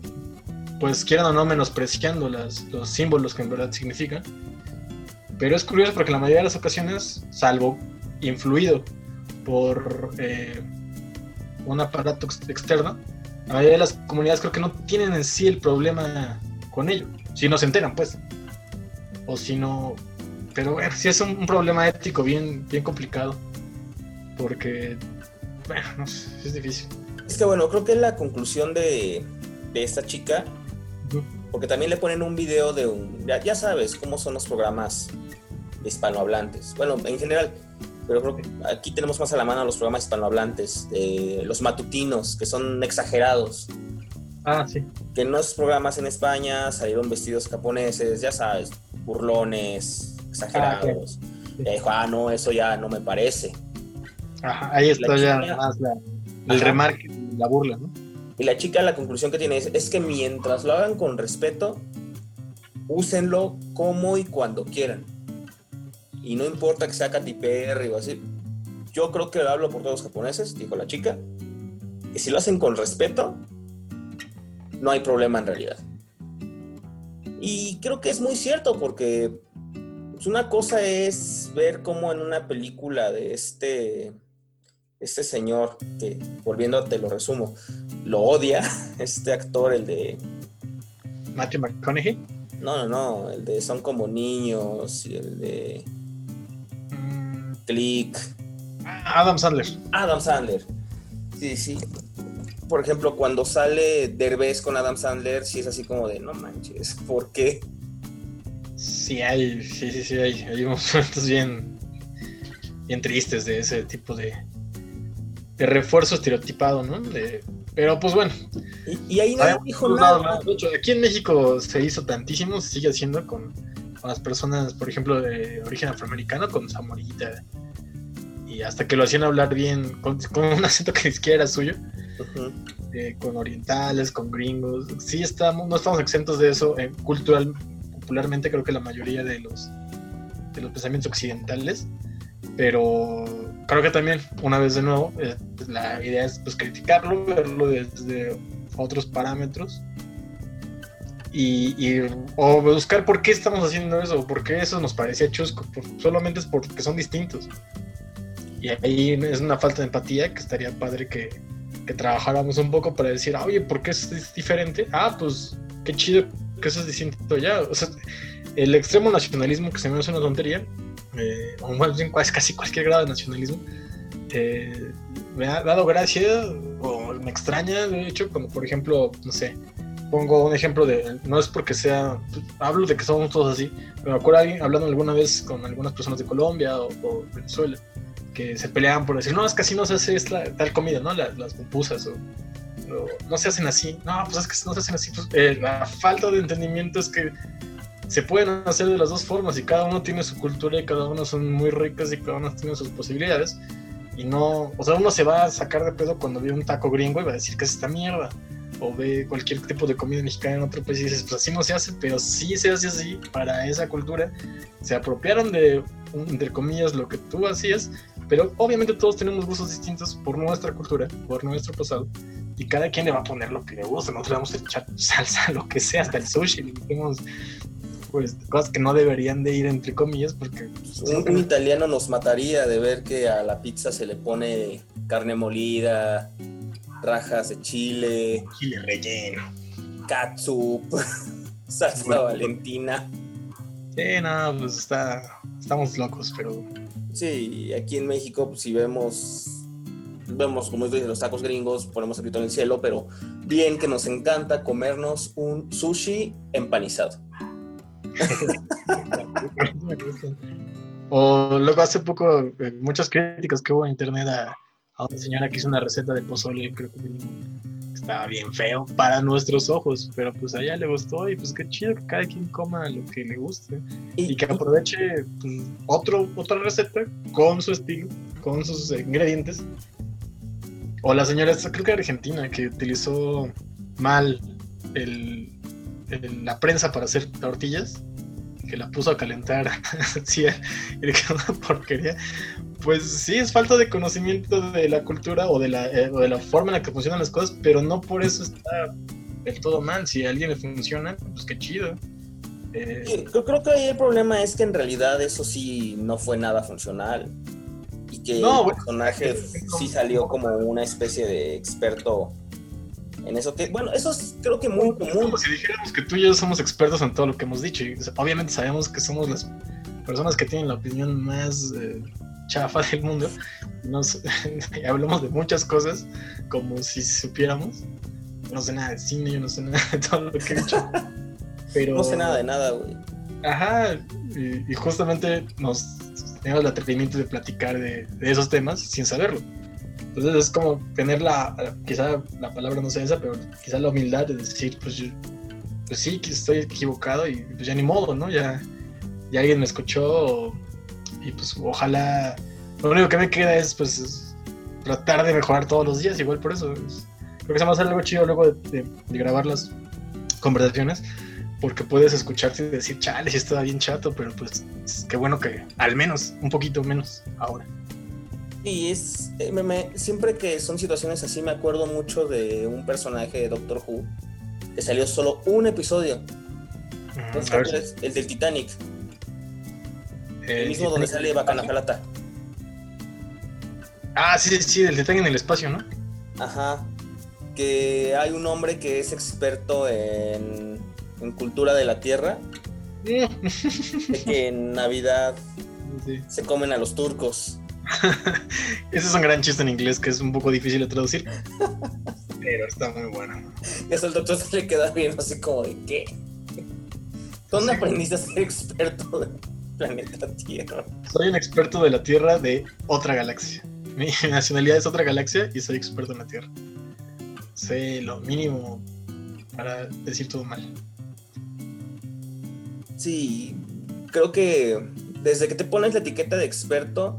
B: pues quieran o no, menospreciando las, los símbolos que en verdad significan. Pero es curioso porque la mayoría de las ocasiones, salvo influido por eh, un aparato externo, la mayoría de las comunidades creo que no tienen en sí el problema con ello. Si no se enteran, pues. O si no. Pero bueno, sí es un, problema ético bien, bien complicado. Porque. Bueno, no sé, es difícil.
A: Es que bueno, creo que la conclusión de, de esta chica. Porque también le ponen un video de un. Ya, ya sabes cómo son los programas hispanohablantes. Bueno, en general, pero creo que aquí tenemos más a la mano los programas hispanohablantes, los matutinos, que son exagerados.
B: Ah, sí.
A: Que en los programas en España salieron vestidos japoneses, ya sabes, burlones, exagerados. Ah, ah, no, eso ya no me parece.
B: Ajá, ahí está ya más el remarque, la burla, ¿no?
A: Y la chica la conclusión que tiene es, es que mientras lo hagan con respeto, úsenlo como y cuando quieran y no importa que sea Katy Perry o así. Yo creo que hablo por todos los japoneses, dijo la chica. Y si lo hacen con respeto, no hay problema en realidad. Y creo que es muy cierto porque pues, una cosa es ver cómo en una película de este, este señor, que volviendo a te lo resumo, lo odia, este actor, el de...
B: Matthew McConaughey.
A: No, no, no, el de Son como niños y el de... Click.
B: Adam Sandler.
A: Adam Sandler. Sí, sí. Por ejemplo, cuando sale Derbez con Adam Sandler, sí es así como de, no manches, ¿por qué?
B: Sí, hay, sí, sí, sí, hay, hay momentos bien, bien tristes de ese tipo de, de refuerzo estereotipado, ¿no? pero pues bueno.
A: Y, ahí no dijo nada.
B: De hecho, aquí en México se hizo tantísimo, se sigue haciendo con, con las personas, por ejemplo, de origen afroamericano, con Zamorita. Y hasta que lo hacían hablar bien, con, un acento que ni siquiera era suyo, eh, con orientales, con gringos. Sí, estamos, no estamos exentos de eso. Eh, cultural, popularmente, creo que la mayoría de los, de los pensamientos occidentales. Pero creo que también, una vez de nuevo, eh, la idea es pues, criticarlo, verlo desde otros parámetros y, o buscar por qué estamos haciendo eso, por qué eso nos parecía chusco, solamente es porque son distintos. Y ahí es una falta de empatía que estaría padre que, que trabajáramos un poco para decir, oye, ¿por qué es diferente? Ah, pues qué chido que eso es distinto ya. O sea, el extremo nacionalismo, que se me hace una tontería, eh, o más bien casi cualquier grado de nacionalismo, eh, me ha dado gracia o me extraña, de hecho, como por ejemplo, no sé, pongo un ejemplo de, no es porque sea, hablo de que somos todos así, pero me acuerdo alguien hablando alguna vez con algunas personas de Colombia o, Venezuela, que se peleaban por decir, no, es que así no se hace esta, tal comida, ¿no? Las, las pupusas o, no se hacen así, no, pues es que no se hacen así, pues, eh, la falta de entendimiento es que se pueden hacer de las dos formas y cada uno tiene su cultura y cada uno son muy ricas y cada uno tiene sus posibilidades. Y no, o sea, uno se va a sacar de pedo cuando ve un taco gringo y va a decir que es esta mierda o ve cualquier tipo de comida mexicana en otro país y dices, pues así no se hace, pero sí se hace así para esa cultura. Se apropiaron de, entre comillas, lo que tú hacías, pero obviamente todos tenemos gustos distintos por nuestra cultura, por nuestro pasado, y cada quien le va a poner lo que le gusta. Nosotros le vamos a echar salsa, lo que sea, hasta el sushi, le metemos pues cosas que no deberían de ir entre comillas porque
A: un, italiano nos mataría de ver que a la pizza se le pone carne molida rajas de chile,
B: chile relleno,
A: catsup, salsa valentina.
B: Sí, no, pues está, estamos locos, pero...
A: Sí, aquí en México, pues, si vemos, vemos, como dicen los tacos gringos, ponemos el grito en el cielo, pero bien que nos encanta comernos un sushi empanizado.
B: o luego hace poco, eh, muchas críticas que hubo en internet a a una señora que hizo una receta de pozole, creo que estaba bien feo para nuestros ojos, pero pues a ella le gustó y pues qué chido que cada quien coma lo que le guste. Y, que aproveche pues, otro, otra receta con su estilo, con sus ingredientes. O la señora, creo que argentina, que utilizó mal el, la prensa para hacer tortillas que la puso a calentar. Sí, y le quedó una porquería, pues sí, es falta de conocimiento de la cultura o de la, eh, o de la forma en la que funcionan las cosas, pero no por eso está del todo mal. Si a alguien le funciona, pues qué chido. Eh,
A: Sí, Yo creo que ahí el problema es que en realidad eso sí no fue nada funcional. Y que
B: No,
A: el personaje sí salió como una especie de experto en eso que, bueno, eso es creo que muy común.
B: como si dijéramos que tú y yo somos expertos en todo lo que hemos dicho. Y, obviamente sabemos que somos las personas que tienen la opinión más eh, chafa del mundo. Nos, hablamos de muchas cosas como si supiéramos. No sé nada de cine, yo no sé nada de todo lo que he dicho. Pero,
A: No sé nada de nada, güey.
B: Ajá, y, y justamente nos tenemos el atrevimiento de platicar de, de esos temas sin saberlo. Entonces es como tener la, quizá la palabra no sea esa, pero quizá la humildad de decir, pues, yo- pues sí, que estoy equivocado y pues ya ni modo, ¿no? Ya, ya alguien me escuchó y pues ojalá, lo único que me queda es pues es tratar de mejorar todos los días, igual por eso. es- creo que se me hace algo chido luego de, de- de grabar las conversaciones, porque puedes escucharte y decir, chale, sí estaba bien chato, pero pues qué bueno que al menos, un poquito menos ahora.
A: Y es, eh, me- me- siempre que son situaciones así me acuerdo mucho de un personaje de Doctor Who que salió solo un episodio.
B: Mm,
A: ¿No te
B: a ver,
A: acuerdas? El del Titanic, el mismo donde sale Bacana Jalata.
B: Ah, sí, sí, del Titanic en el espacio, ¿no?
A: Ajá. Que hay un hombre que es experto en, en cultura de la tierra, de que en Navidad
B: Sí.
A: se comen a los turcos.
B: Ese es un gran chiste en inglés que es un poco difícil de traducir. Pero está muy bueno.
A: Y hasta el doctor se le queda viendo así como de ¿qué? ¿Dónde
B: Sí.
A: aprendiste a ser experto del planeta Tierra?
B: Soy un experto de la Tierra de otra galaxia. Mi nacionalidad es otra galaxia y soy experto en la Tierra. Sé lo mínimo para decir todo mal.
A: Sí, creo que desde que te pones la etiqueta de experto,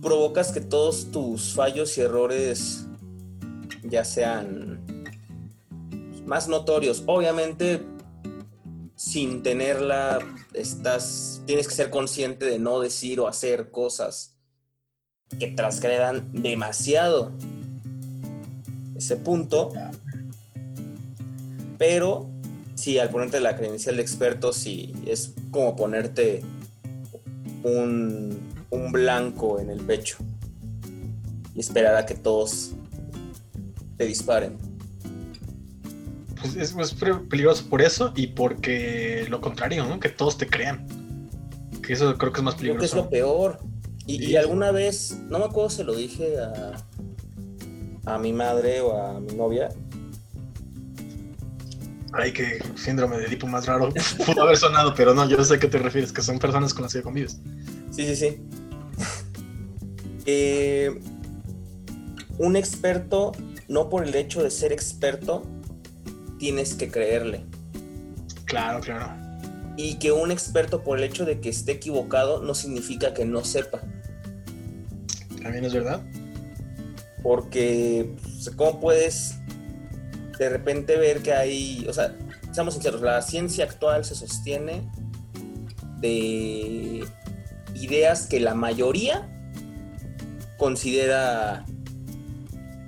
A: provocas que todos tus fallos y errores ya sean más notorios. Obviamente, sin tenerla, estás, tienes que ser consciente de no decir o hacer cosas que transgredan demasiado ese punto. Pero sí, al ponerte la credencial de experto, sí, es como ponerte un, un blanco en el pecho y esperar a que todos te disparen.
B: Pues es, es peligroso por eso y porque lo contrario, ¿no? Que todos te crean. Que eso creo que es más
A: Creo que es
B: peligroso.
A: lo peor. Y,
B: Sí.
A: y alguna vez, no me acuerdo si lo dije a, a mi madre o a mi novia,
B: Ay, que síndrome de Edipo más raro. Pudo haber sonado, pero no, yo sé a qué te refieres, que son personas con las que convives.
A: Sí, sí, sí. Eh, un experto, no por el hecho de ser experto, tienes que creerle.
B: Claro, claro.
A: Y que un experto, por el hecho de que esté equivocado, no significa que no sepa.
B: También es verdad.
A: Porque, pues, ¿cómo puedes de repente ver que hay, o sea, seamos sinceros, la ciencia actual se sostiene de ideas que la mayoría considera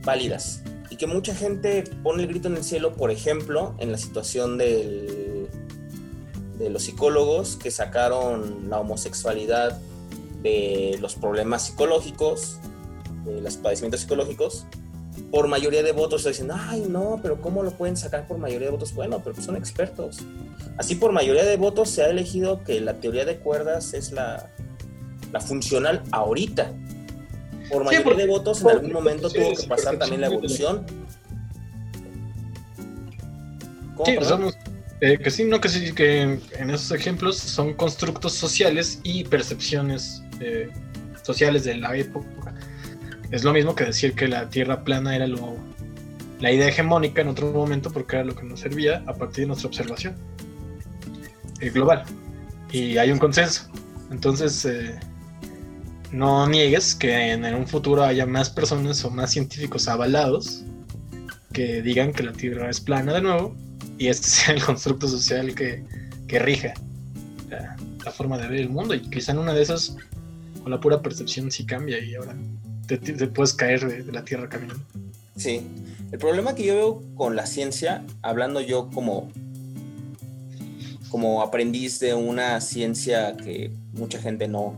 A: válidas y que mucha gente pone el grito en el cielo, por ejemplo, en la situación de los psicólogos que sacaron la homosexualidad de los problemas psicológicos, de los padecimientos psicológicos, por mayoría de votos dicen, ay no, pero ¿cómo lo pueden sacar por mayoría de votos? Bueno, pero son expertos. Así por mayoría de votos se ha elegido que la teoría de cuerdas es la, la funcional ahorita. Por mayoría
B: porque-
A: de votos en algún momento
B: sí,
A: tuvo
B: sí,
A: que pasar también la
B: sí,
A: evolución. ¿Cómo,
B: Sí, eh, que sí, no, que sí, que en, en esos ejemplos son constructos sociales y percepciones eh, sociales de la época. Es lo mismo que decir que la Tierra plana era lo, la idea hegemónica en otro momento porque era lo que nos servía a partir de nuestra observación eh, global. Y hay un consenso. Entonces, eh, no niegues que en, un futuro haya más personas o más científicos avalados que digan que la Tierra es plana de nuevo y este sea el constructo social que, que rija la, forma de ver el mundo. Y quizá en una de esas, con la pura percepción, sí cambia y ahora te- te puedes caer de, de la tierra caminando.
A: Sí. El problema que yo veo con la ciencia, hablando yo como, como aprendiz de una ciencia que mucha gente no,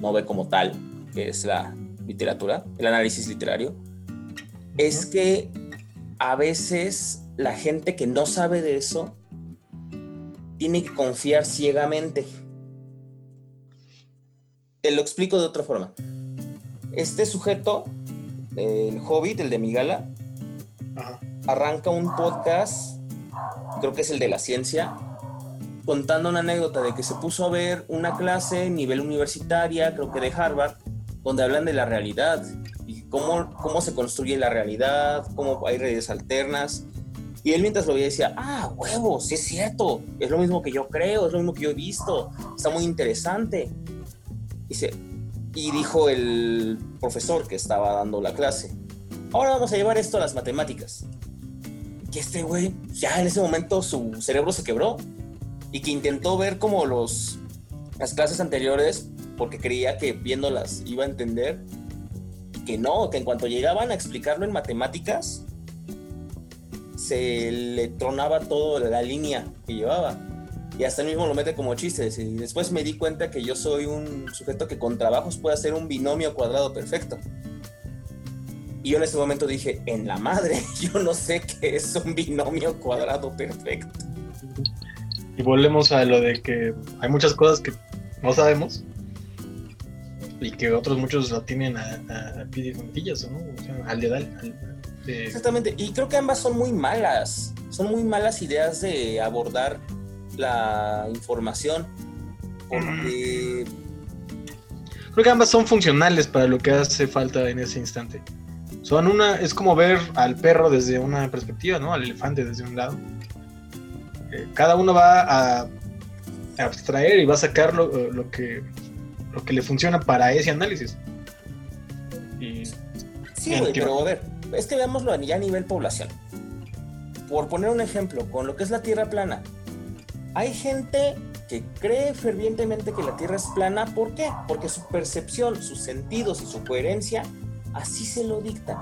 A: no ve como tal, que es la literatura, el análisis literario, es que a veces la gente que no sabe de eso tiene que confiar ciegamente. Te lo explico de otra forma. Este sujeto, el Hobbit, el de Migala,
B: Ajá.
A: arranca un podcast, creo que es el de la ciencia, contando una anécdota de que se puso a ver una clase nivel universitaria, creo que de Harvard, donde hablan de la realidad y cómo, cómo se construye la realidad, cómo hay redes alternas. Y él mientras lo veía decía, ah, huevo, sí es cierto, es lo mismo que yo creo, es lo mismo que yo he visto, está muy interesante. Dice, y dijo el profesor que estaba dando la clase, ahora vamos a llevar esto a las matemáticas. Que este güey, ya en ese momento su cerebro se quebró y que intentó ver como los, las clases anteriores porque creía que viéndolas iba a entender que no, que en cuanto llegaban a explicarlo en matemáticas, se le tronaba todo la línea que llevaba. Y hasta él mismo lo mete como chistes. Y después me di cuenta que yo soy un sujeto que con trabajos puede hacer un binomio cuadrado perfecto. Y yo en ese momento dije, en la madre, yo no sé qué es un binomio cuadrado perfecto.
B: Y volvemos a lo de que hay muchas cosas que no sabemos y que otros muchos lo tienen a, a, a pie de juntillas, ¿no? O sea, al dedal. al- de-
A: Exactamente. Y creo que ambas son muy malas. Son muy malas ideas de abordar la información. Porque
B: Creo que ambas son funcionales para lo que hace falta en ese instante. Son una, es como ver al perro desde una perspectiva, ¿no? Al elefante desde un lado. Eh, cada uno va a abstraer y va a sacar lo, lo que, lo que le funciona para ese análisis. Y
A: Sí, güey, pero a ver, es que veámoslo a- ya a nivel población. Por poner un ejemplo, con lo que es la Tierra plana. Hay gente que cree fervientemente que la Tierra es plana. ¿Por qué? Porque su percepción, sus sentidos y su coherencia así se lo dictan.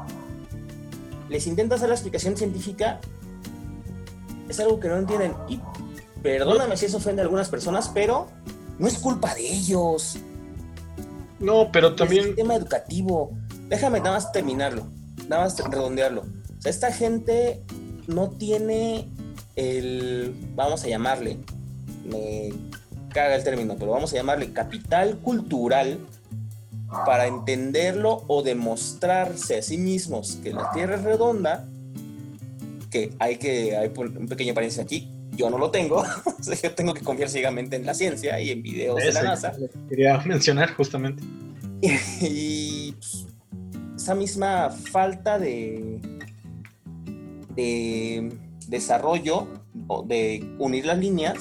A: Les intenta hacer la explicación científica. Es algo que no entienden. Y perdóname si eso ofende a algunas personas, pero no es culpa de ellos
B: no, pero
A: el
B: también
A: sistema educativo. Déjame nada más terminarlo, nada más redondearlo. O sea, esta gente no tiene el, vamos a llamarle, me caga el término, pero vamos a llamarle capital cultural para entenderlo o demostrarse a sí mismos que la Tierra es redonda, que hay que, hay un pequeño paréntesis aquí, yo no lo tengo, yo tengo que confiar ciegamente en la ciencia y en videos de la NASA.
B: quería mencionar justamente.
A: y pues, esa misma falta de, de desarrollo o de unir las líneas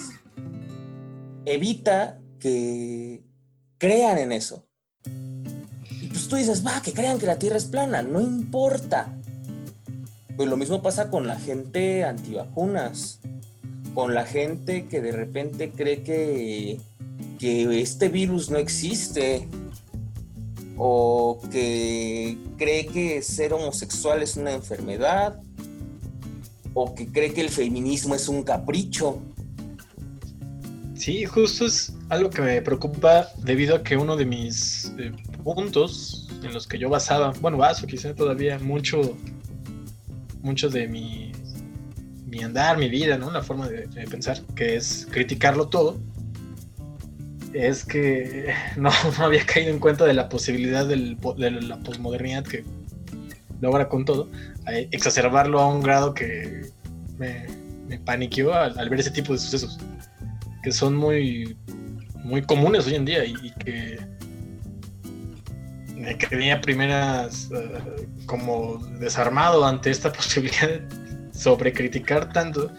A: evita que crean en eso. Y pues tú dices, va, que crean que la Tierra es plana, no importa. Pues lo mismo pasa con la gente antivacunas, con la gente que de repente cree que, que este virus no existe, o que cree que ser homosexual es una enfermedad, o que cree que el feminismo es un capricho.
B: Sí, justo es algo que me preocupa debido a que uno de mis eh, puntos en los que yo basaba, bueno, baso quizá todavía mucho, mucho de mi, mi andar, mi vida, ¿no? La forma de, pensar, que es criticarlo todo, es que no, no había caído en cuenta de la posibilidad de la posmodernidad que logra con todo, eh, exacerbarlo a un grado que me, me paniqueó al, ver ese tipo de sucesos que son muy, muy comunes hoy en día y que me quedé a primeras eh, como desarmado ante esta posibilidad de sobrecriticar tanto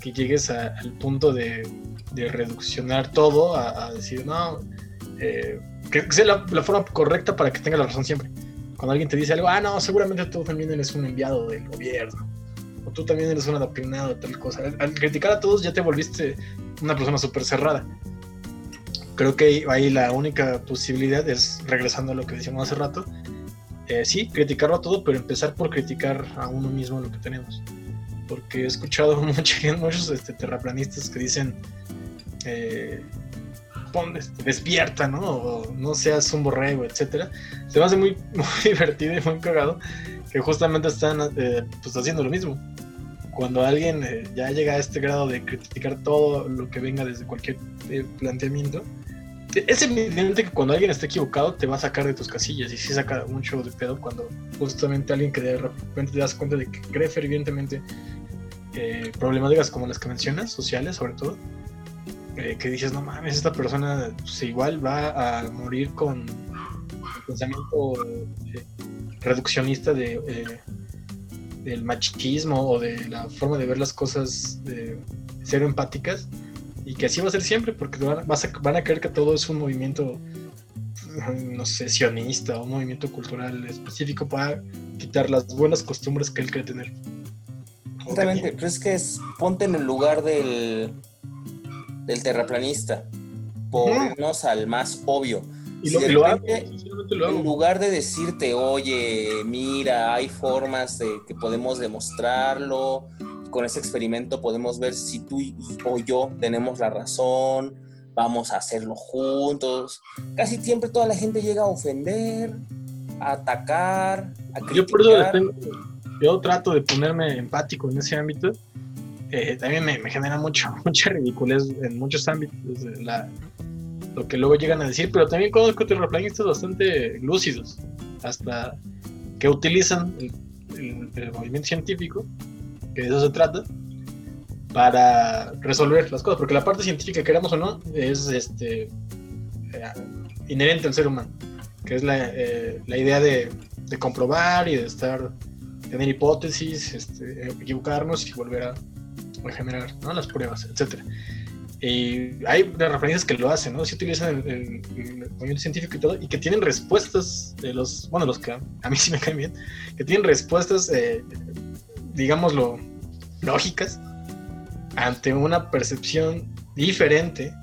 B: que llegues a- al punto de, reduccionar todo a, decir, no, eh, que sea la, la forma correcta para que tenga la razón siempre. Cuando alguien te dice algo, ah, no, seguramente tú también eres un enviado del gobierno. o tú también eres un adoctrinado, tal cosa. Al, al criticar a todos ya te volviste una persona súper cerrada. Creo que ahí la única posibilidad es, regresando a lo que decíamos hace rato, eh, sí, criticarlo a todo, pero empezar por criticar a uno mismo lo que tenemos. Porque he escuchado mucha- muchos este, terraplanistas que dicen, eh, pon, este, despierta, ¿no? O no seas un borrego, etcétera. Se me hace muy, muy divertido y muy cagado que justamente están eh, pues haciendo lo mismo. Cuando alguien eh, ya llega a este grado de criticar todo lo que venga desde cualquier eh, planteamiento, te- es evidente que cuando alguien está equivocado te va a sacar de tus casillas y sí saca mucho de pedo cuando justamente alguien que de repente te das cuenta de que cree fervientemente eh, problemáticas como las que mencionas, sociales sobre todo, eh, que dices, no mames, esta persona pues, igual va a morir con el pensamiento eh, reduccionista de, del machismo o de la forma de ver las cosas ser empáticas y que así va a ser siempre porque van, vas a, van a creer que todo es un movimiento no sé, sionista o un movimiento cultural específico para quitar las buenas costumbres que él cree tener.
A: Exactamente, pero es que es, ponte en el lugar del, del terraplanista, por irnos al más obvio.
B: Y
A: Si
B: lo, y lo hago,
A: En lugar de decirte, oye, mira, hay formas de que podemos demostrarlo, con ese experimento podemos ver si tú y- o yo tenemos la razón, vamos a hacerlo juntos. Casi siempre toda la gente llega a ofender, a atacar, a criticar.
B: Yo por eso tengo- yo trato de ponerme empático en ese ámbito. Eh, también me, me genera mucho, mucha ridiculez en muchos ámbitos la- lo que luego llegan a decir, pero también conozco terraplanistas bastante lúcidos, hasta que utilizan el, el- el movimiento científico, que de eso se trata, para resolver las cosas, porque la parte científica, queramos o no, es este eh, inherente al ser humano, que es la, eh, la idea de, de comprobar y de estar, tener hipótesis, este, equivocarnos y volver a, a generar ¿no? las pruebas, etcétera. Y hay referencias que lo hacen, ¿no? Si utilizan el, el- el movimiento científico y todo, y que tienen respuestas de los, bueno, los que a mí sí me caen bien, que tienen respuestas, eh, digámoslo, lógicas, ante una percepción diferente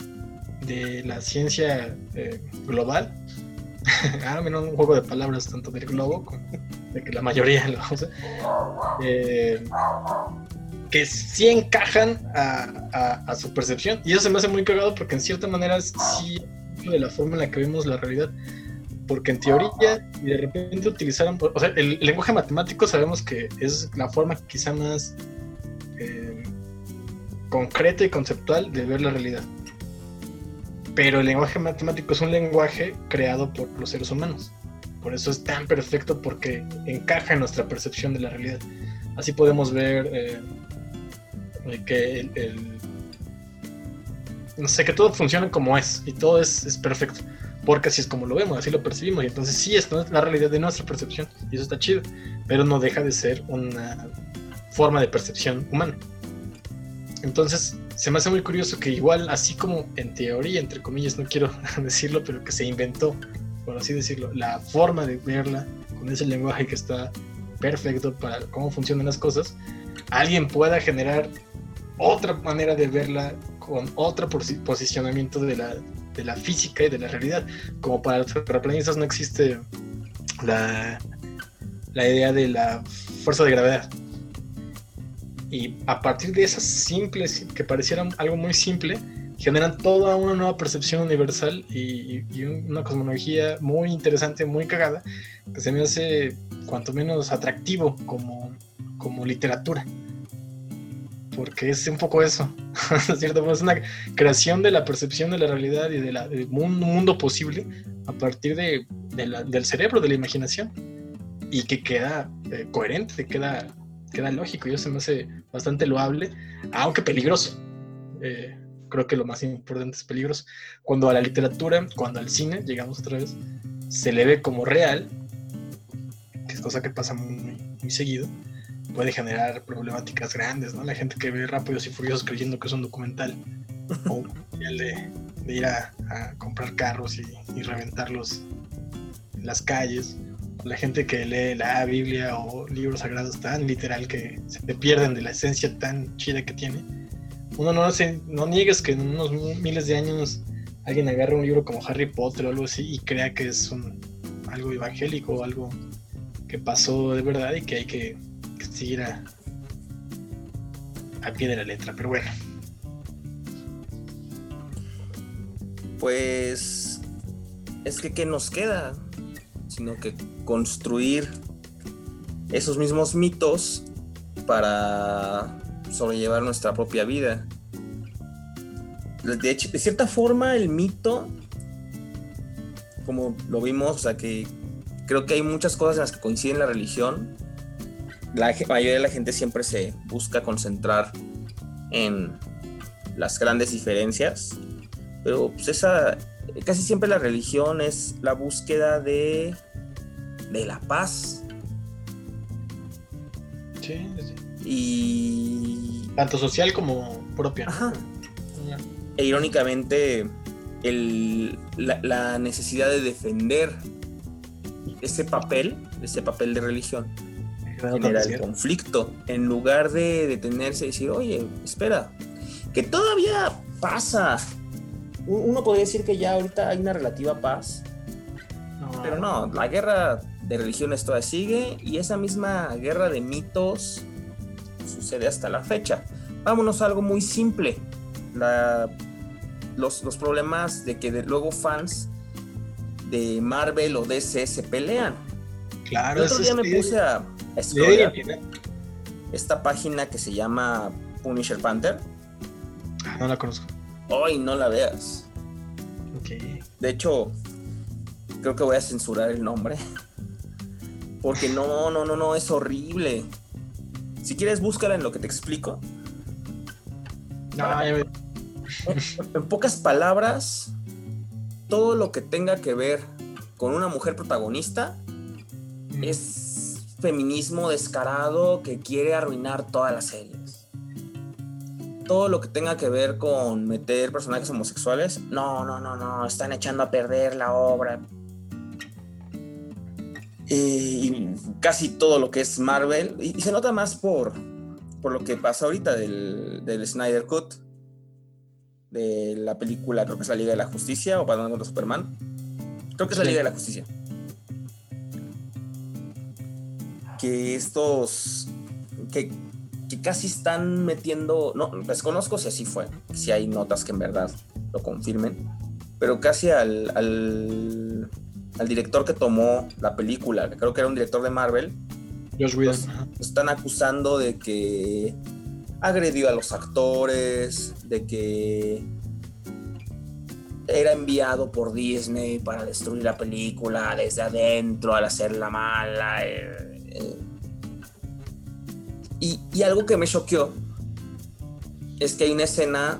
B: de la ciencia eh, global. ah, menos un juego de palabras tanto del globo como de que la mayoría lo usa. Eh, que sí encajan a, a- a su percepción. Y eso se me hace muy cagado porque en cierta manera sí de la forma en la que vemos la realidad. Porque en teoría, y de repente utilizaron, o sea, el, lenguaje matemático sabemos que es la forma quizá más eh, concreta y conceptual de ver la realidad. Pero el lenguaje matemático es un lenguaje creado por los seres humanos. Por eso es tan perfecto porque encaja en nuestra percepción de la realidad. Así podemos ver eh, eh, que el, el- no sé, que todo funciona como es y todo es, es perfecto. Porque así es como lo vemos, así lo percibimos. Y entonces sí, es la realidad de nuestra percepción. Y eso está chido. Pero no deja de ser una forma de percepción humana. Entonces, se me hace muy curioso que igual, así como en teoría, entre comillas, no quiero decirlo, pero que se inventó, por así decirlo, la forma de verla con ese lenguaje que está perfecto para cómo funcionan las cosas, alguien pueda generar otra manera de verla con otro posi- posicionamiento de la, de la física y de la realidad. Como para los terraplanistas no existe la, la idea de la fuerza de gravedad. Y a partir de esas simples, que parecieran algo muy simple, generan toda una nueva percepción universal y, una cosmología muy interesante, muy cagada, que se me hace cuanto menos atractivo como, como literatura. Porque es un poco eso, cierto es una creación de la percepción de la realidad y de de un mundo posible a partir de, de la- del cerebro, de la imaginación, y que queda eh, coherente, queda, queda lógico, y eso me hace bastante loable, aunque peligroso. Eh, creo que lo más importante es peligroso. Cuando a la literatura, cuando al cine, llegamos otra vez, se le ve como real, que es cosa que pasa muy, muy seguido, puede generar problemáticas grandes, ¿no? La gente que ve Rápidos y Furiosos creyendo que es un documental, o el de, de ir a, a comprar carros y, y reventarlos en las calles, la gente que lee la Biblia o libros sagrados tan literal que se te pierden de la esencia tan chida que tiene. Uno no, se, no niegues que en unos miles de años alguien agarre un libro como Harry Potter o algo así y crea que es un, algo evangélico, algo que pasó de verdad y que hay que, seguir a, pie de la letra. Pero bueno.
A: Pues es que ¿qué nos queda? Sino que construir esos mismos mitos para sobrellevar nuestra propia vida. De, hecho, de cierta forma, el mito, como lo vimos, o sea, que creo que hay muchas cosas en las que coinciden la religión. La mayoría de la gente siempre se busca concentrar en las grandes diferencias, pero pues esa, casi siempre la religión es la búsqueda de, de la paz.
B: Sí, sí.
A: Y...
B: Tanto social como propia.
A: Ajá. E irónicamente, el, la, necesidad de defender ese papel, ese papel de religión, genera el conflicto. En lugar de detenerse y decir, oye, espera, que todavía pasa uno podría decir que ya ahorita hay una relativa paz, pero no, la guerra de religiones todavía sigue y esa misma guerra de mitos sucede hasta la fecha. Vámonos a algo muy simple, los, problemas de que luego fans de Marvel o DC se pelean.
B: Claro,
A: El otro día me puse a, a esta página que se llama Punisher Panther.
B: Ah, no la conozco.
A: Hoy no la veas. De hecho, creo que voy a censurar el nombre. Porque no, no, no, no, es horrible. Si quieres, búscala en lo que te explico. en, pocas palabras, todo lo que tenga que ver con una mujer protagonista mm. es feminismo descarado que quiere arruinar toda la serie todo lo que tenga que ver con meter personajes homosexuales, no, no, no, no, están echando a perder la obra. y casi todo lo que es Marvel, y, se nota más por, por lo que pasa ahorita del, del, Snyder Cut, de la película, creo que es la Liga de la Justicia, o Batman contra Superman. Creo que es la Liga de la Justicia. Que estos, que que casi están metiendo, no, desconozco si así fue, si hay notas que en verdad lo confirmen, pero casi al, al, director que tomó la película, que creo que era un director de Marvel, están acusando de que agredió a los actores, de que era enviado por Disney para destruir la película desde adentro al hacerla mala. Eh, eh, y, algo que me choqueó es que hay una escena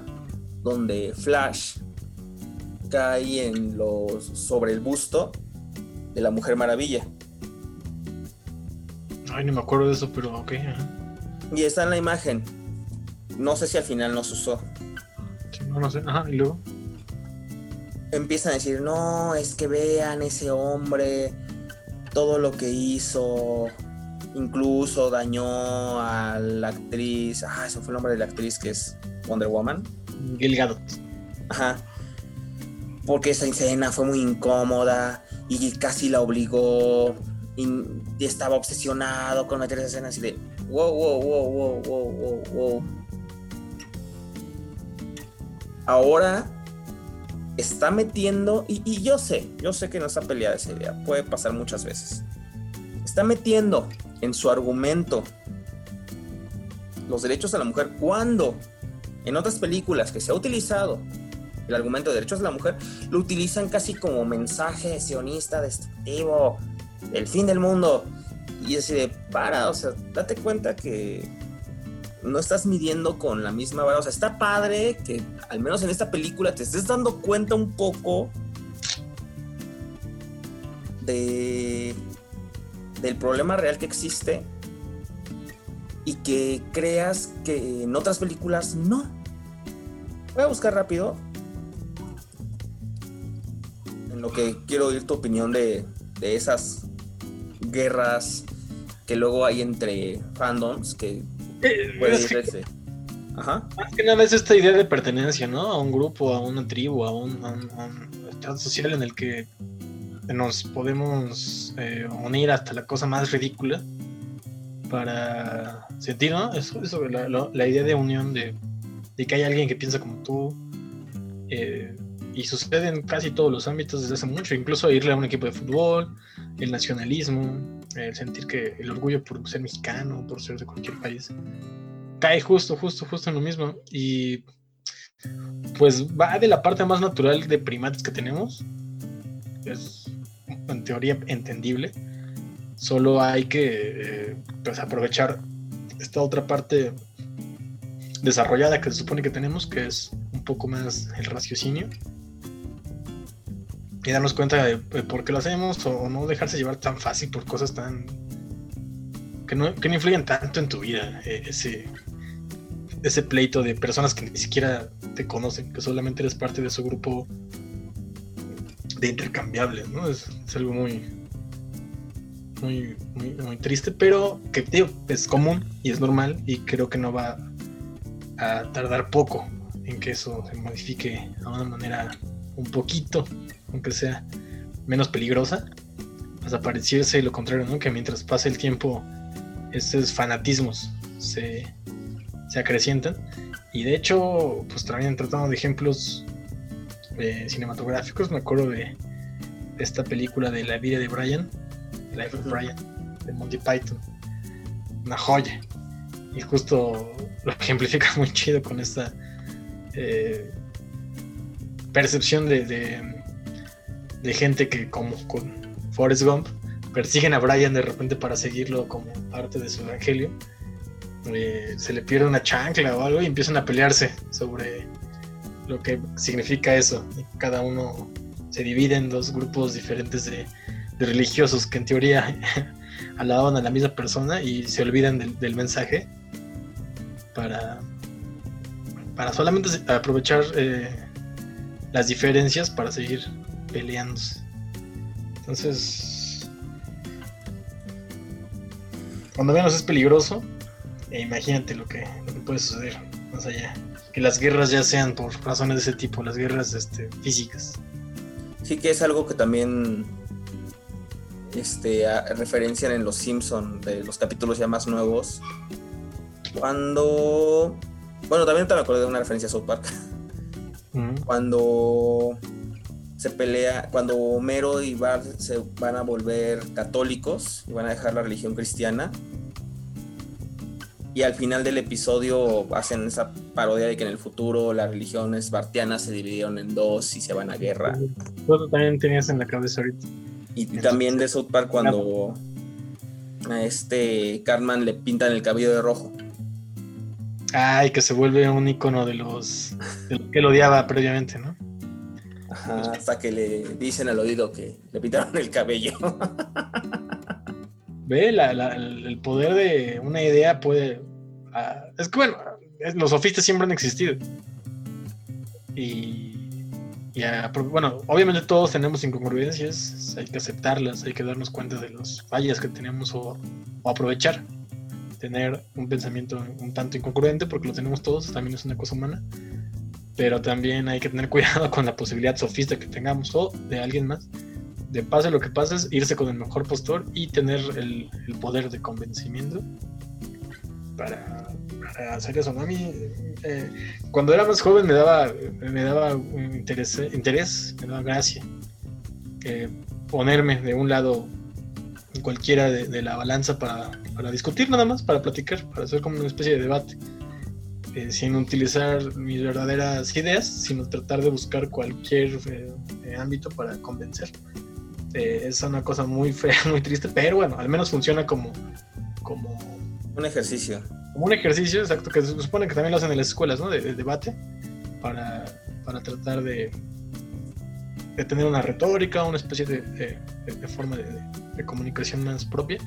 A: donde Flash cae en los, sobre el busto de la Mujer Maravilla.
B: Ay, no me acuerdo de eso, pero ok.
A: Y está en la imagen. No sé si al final no se usó.
B: no, no sé. Ajá, y luego.
A: Empiezan a decir, no, es que vean ese hombre, todo lo que hizo, Incluso dañó a la actriz. Ah, ese fue el nombre de la actriz que es Wonder Woman.
B: Gal Gadot.
A: Ajá. Porque esa escena fue muy incómoda y casi la obligó. Y, estaba obsesionado con meter esa escena así de wow, wow, wow, wow, wow, wow, wow. Ahora está metiendo, y, y, yo sé, yo sé que no está peleada esa idea, puede pasar muchas veces. Está metiendo en su argumento. Los derechos de la mujer cuando en otras películas que se ha utilizado el argumento de derechos de la mujer lo utilizan casi como mensaje sionista destructivo del fin del mundo. Y así de para, o sea, date cuenta que no estás midiendo con la misma vara, o sea, está padre que al menos en esta película te estés dando cuenta un poco de del problema real que existe y que creas que en otras películas no. Voy a buscar rápido en lo que quiero oír tu opinión de, de esas guerras que luego hay entre fandoms que
B: Eh,
A: puede irse. Ajá.
B: más que nada es esta idea de pertenencia, ¿no? A un grupo, a una tribu, a un, a un- a un estado social en el que nos podemos eh, unir hasta la cosa más ridícula para sentir, ¿no? Eso, eso, la, la- la idea de unión, de, de que hay alguien que piensa como tú. eh, y sucede en casi todos los ámbitos desde hace mucho, incluso irle a un equipo de fútbol, el nacionalismo, el sentir que el orgullo por ser mexicano, por ser de cualquier país, cae justo, justo, justo en lo mismo. Y pues va de la parte más natural de primates que tenemos. Es en teoría entendible. Solo hay que eh, pues, aprovechar esta otra parte desarrollada que se supone que tenemos, que es un poco más el raciocinio. Y darnos cuenta de, de por qué lo hacemos o, o no dejarse llevar tan fácil por cosas tan... que no, que no influyen tanto en tu vida. eh, ese, ese pleito de personas que ni siquiera te conocen, que solamente eres parte de su grupo de intercambiables, ¿no? Es, es algo muy, muy, muy, muy triste, pero que tío, es común y es normal y creo que no va a tardar poco en que eso se modifique a una manera un poquito, aunque sea menos peligrosa, hasta parecerse lo contrario, ¿no? Que mientras pase el tiempo, estos fanatismos se, se acrecientan. Y de hecho, pues también tratando de ejemplos eh, cinematográficos, me acuerdo de, de esta película de la vida de Brian, Life of. Brian, de Monty Python. Una joya. Y justo lo ejemplifica muy chido con esta eh, percepción de, de, de gente que, como con Forrest Gump, persiguen a Brian de repente para seguirlo como parte de su evangelio. Eh, se le pierde una chancla o algo y empiezan a pelearse sobre lo que significa eso. Cada uno se divide en dos grupos diferentes de, de religiosos que en teoría alaban a la misma persona y se olvidan del, mensaje para, para solamente aprovechar eh, las diferencias para seguir peleándose. Entonces, cuando menos es peligroso, e imagínate lo que, lo que puede suceder más allá. Que las guerras ya sean por razones de ese tipo, las guerras este, físicas.
A: Sí que es algo que también este, a- referencian en Los Simpson de los capítulos ya más nuevos. Cuando... Bueno, también te me acordé de una referencia a South Park. Cuando se pelea, cuando Homero y Bart se van a volver católicos y van a dejar la religión cristiana. Y al final del episodio hacen esa parodia de que en el futuro las religiones bartianas se dividieron en dos y se van a guerra.
B: Tú también tenías en la cabeza ahorita.
A: Y, también de South Park cuando a este Cartman le pintan el cabello de rojo.
B: Ay, que se vuelve un icono de los de lo que él odiaba previamente, ¿no?
A: Ajá, hasta que le dicen al oído que le pintaron el cabello.
B: Ve, la- la- el poder de una idea puede. ah, es que bueno, los sofistas siempre han existido. Y. y bueno, obviamente todos tenemos incongruencias, hay que aceptarlas, hay que darnos cuenta de las fallas que tenemos o, o aprovechar. Tener un pensamiento un tanto incongruente, porque lo tenemos todos, también es una cosa humana. Pero también hay que tener cuidado con la posibilidad sofista que tengamos o de alguien más de pase lo que pase, es irse con el mejor postor y tener el, poder de convencimiento para, hacer eso. ¿no? A mí, eh, cuando era más joven, me daba, me daba interés, interés, me daba gracia eh, ponerme de un lado cualquiera de, la balanza para, para discutir nada más, para platicar, para hacer como una especie de debate. eh, sin utilizar mis verdaderas ideas, sino tratar de buscar cualquier ámbito para convencer. Eh, es una cosa muy fea, muy triste, pero bueno, al menos funciona como, como,
A: Un ejercicio.
B: como un ejercicio, exacto, que se supone que también lo hacen en las escuelas, ¿no? De, de debate, para, para tratar de, de tener una retórica, una especie de, de- forma de, comunicación más propia.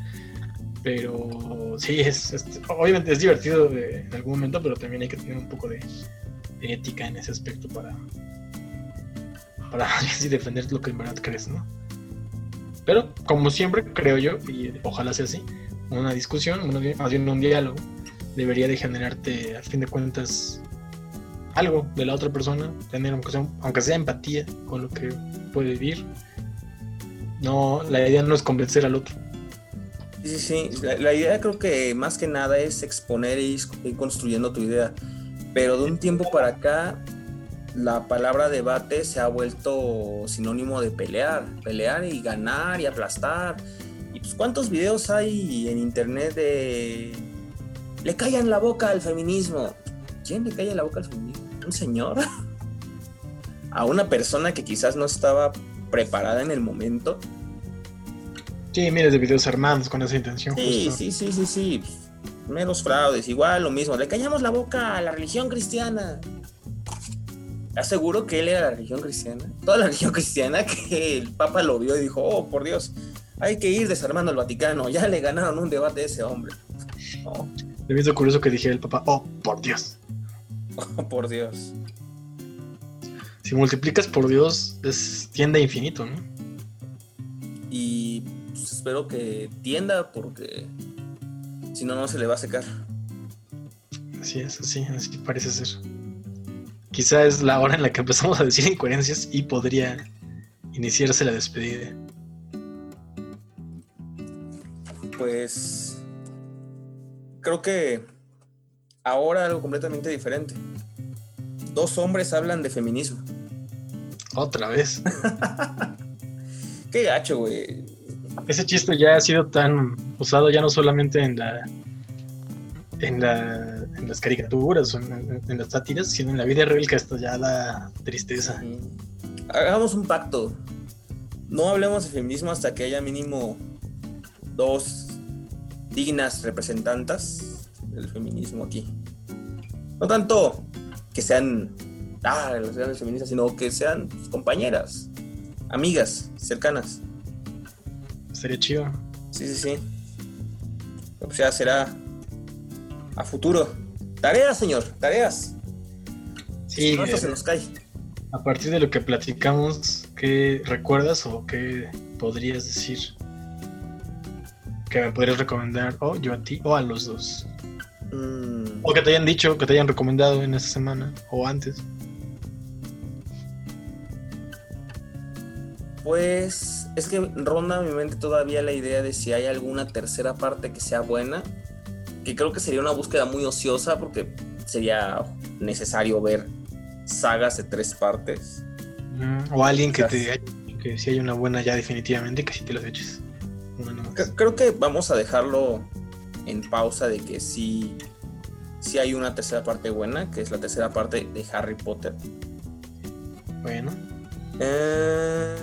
B: Pero sí, es, es- obviamente es divertido en algún momento, pero también hay que tener un poco de, de ética en ese aspecto para, para defender lo que en verdad crees, ¿no? Pero, como siempre, creo yo, y ojalá sea así, una discusión, más bien un diálogo, debería de generarte, a fin de cuentas, algo de la otra persona, tener aunque sea empatía con lo que puede vivir. No, la idea no es convencer al otro.
A: Sí, sí, sí. La, idea creo que más que nada es exponer y ir construyendo tu idea. Pero de un tiempo para acá, la palabra debate se ha vuelto sinónimo de pelear, pelear y ganar y aplastar. Y pues cuántos videos hay en internet de le callan la boca al feminismo. ¿Quién le calla la boca al feminismo? ¿Un señor? ¿A una persona que quizás no estaba preparada en el momento?
B: Sí, miles de videos armados con esa intención.
A: Sí, sí, sí, sí, sí. Menos fraudes, igual lo mismo. Le callamos la boca a la religión cristiana. Aseguro que él era la religión cristiana. Toda la religión cristiana que el Papa lo vio y dijo, oh, por Dios, hay que ir desarmando el Vaticano. Ya le ganaron un debate a ese hombre.
B: Oh. Me hizo curioso que dijera el Papa, oh, por Dios.
A: Oh, por Dios.
B: Si multiplicas por Dios, es, tiende a infinito, ¿no?
A: Y pues, espero que tienda porque si no, no se le va a secar.
B: Así es, así, así parece ser. Quizá es la hora en la que empezamos a decir incoherencias y podría iniciarse la despedida.
A: Pues creo que ahora algo completamente diferente. Dos hombres hablan de feminismo.
B: Otra vez.
A: Qué gacho, güey.
B: Ese chiste ya ha sido tan usado ya no solamente en la en, la, en las caricaturas o en, las sátiras, sino en la vida real que esto ya da tristeza.
A: Hagamos un pacto. No hablemos de feminismo hasta que haya mínimo dos dignas representantes del feminismo aquí. No tanto que sean ah, las grandes feministas, sino que sean compañeras, amigas, cercanas.
B: Sería chido.
A: Sí, sí, sí. O sea, será a futuro. Tareas, señor, tareas.
B: Sí,
A: no, se nos cae.
B: A partir de lo que platicamos, ¿qué recuerdas o qué podrías decir que me podrías recomendar o yo a ti o a los dos? Mm. O que te hayan dicho, que te hayan recomendado en esta semana o antes.
A: Pues es que ronda mi mente todavía la idea de si hay alguna tercera parte que sea buena que creo que sería una búsqueda muy ociosa porque sería necesario ver sagas de tres partes.
B: o alguien que te que si hay una buena ya definitivamente que si te los eches.
A: Creo que vamos a dejarlo en pausa de que sí, sí hay una tercera parte buena, que es la tercera parte de Harry Potter.
B: Bueno.
A: Eh,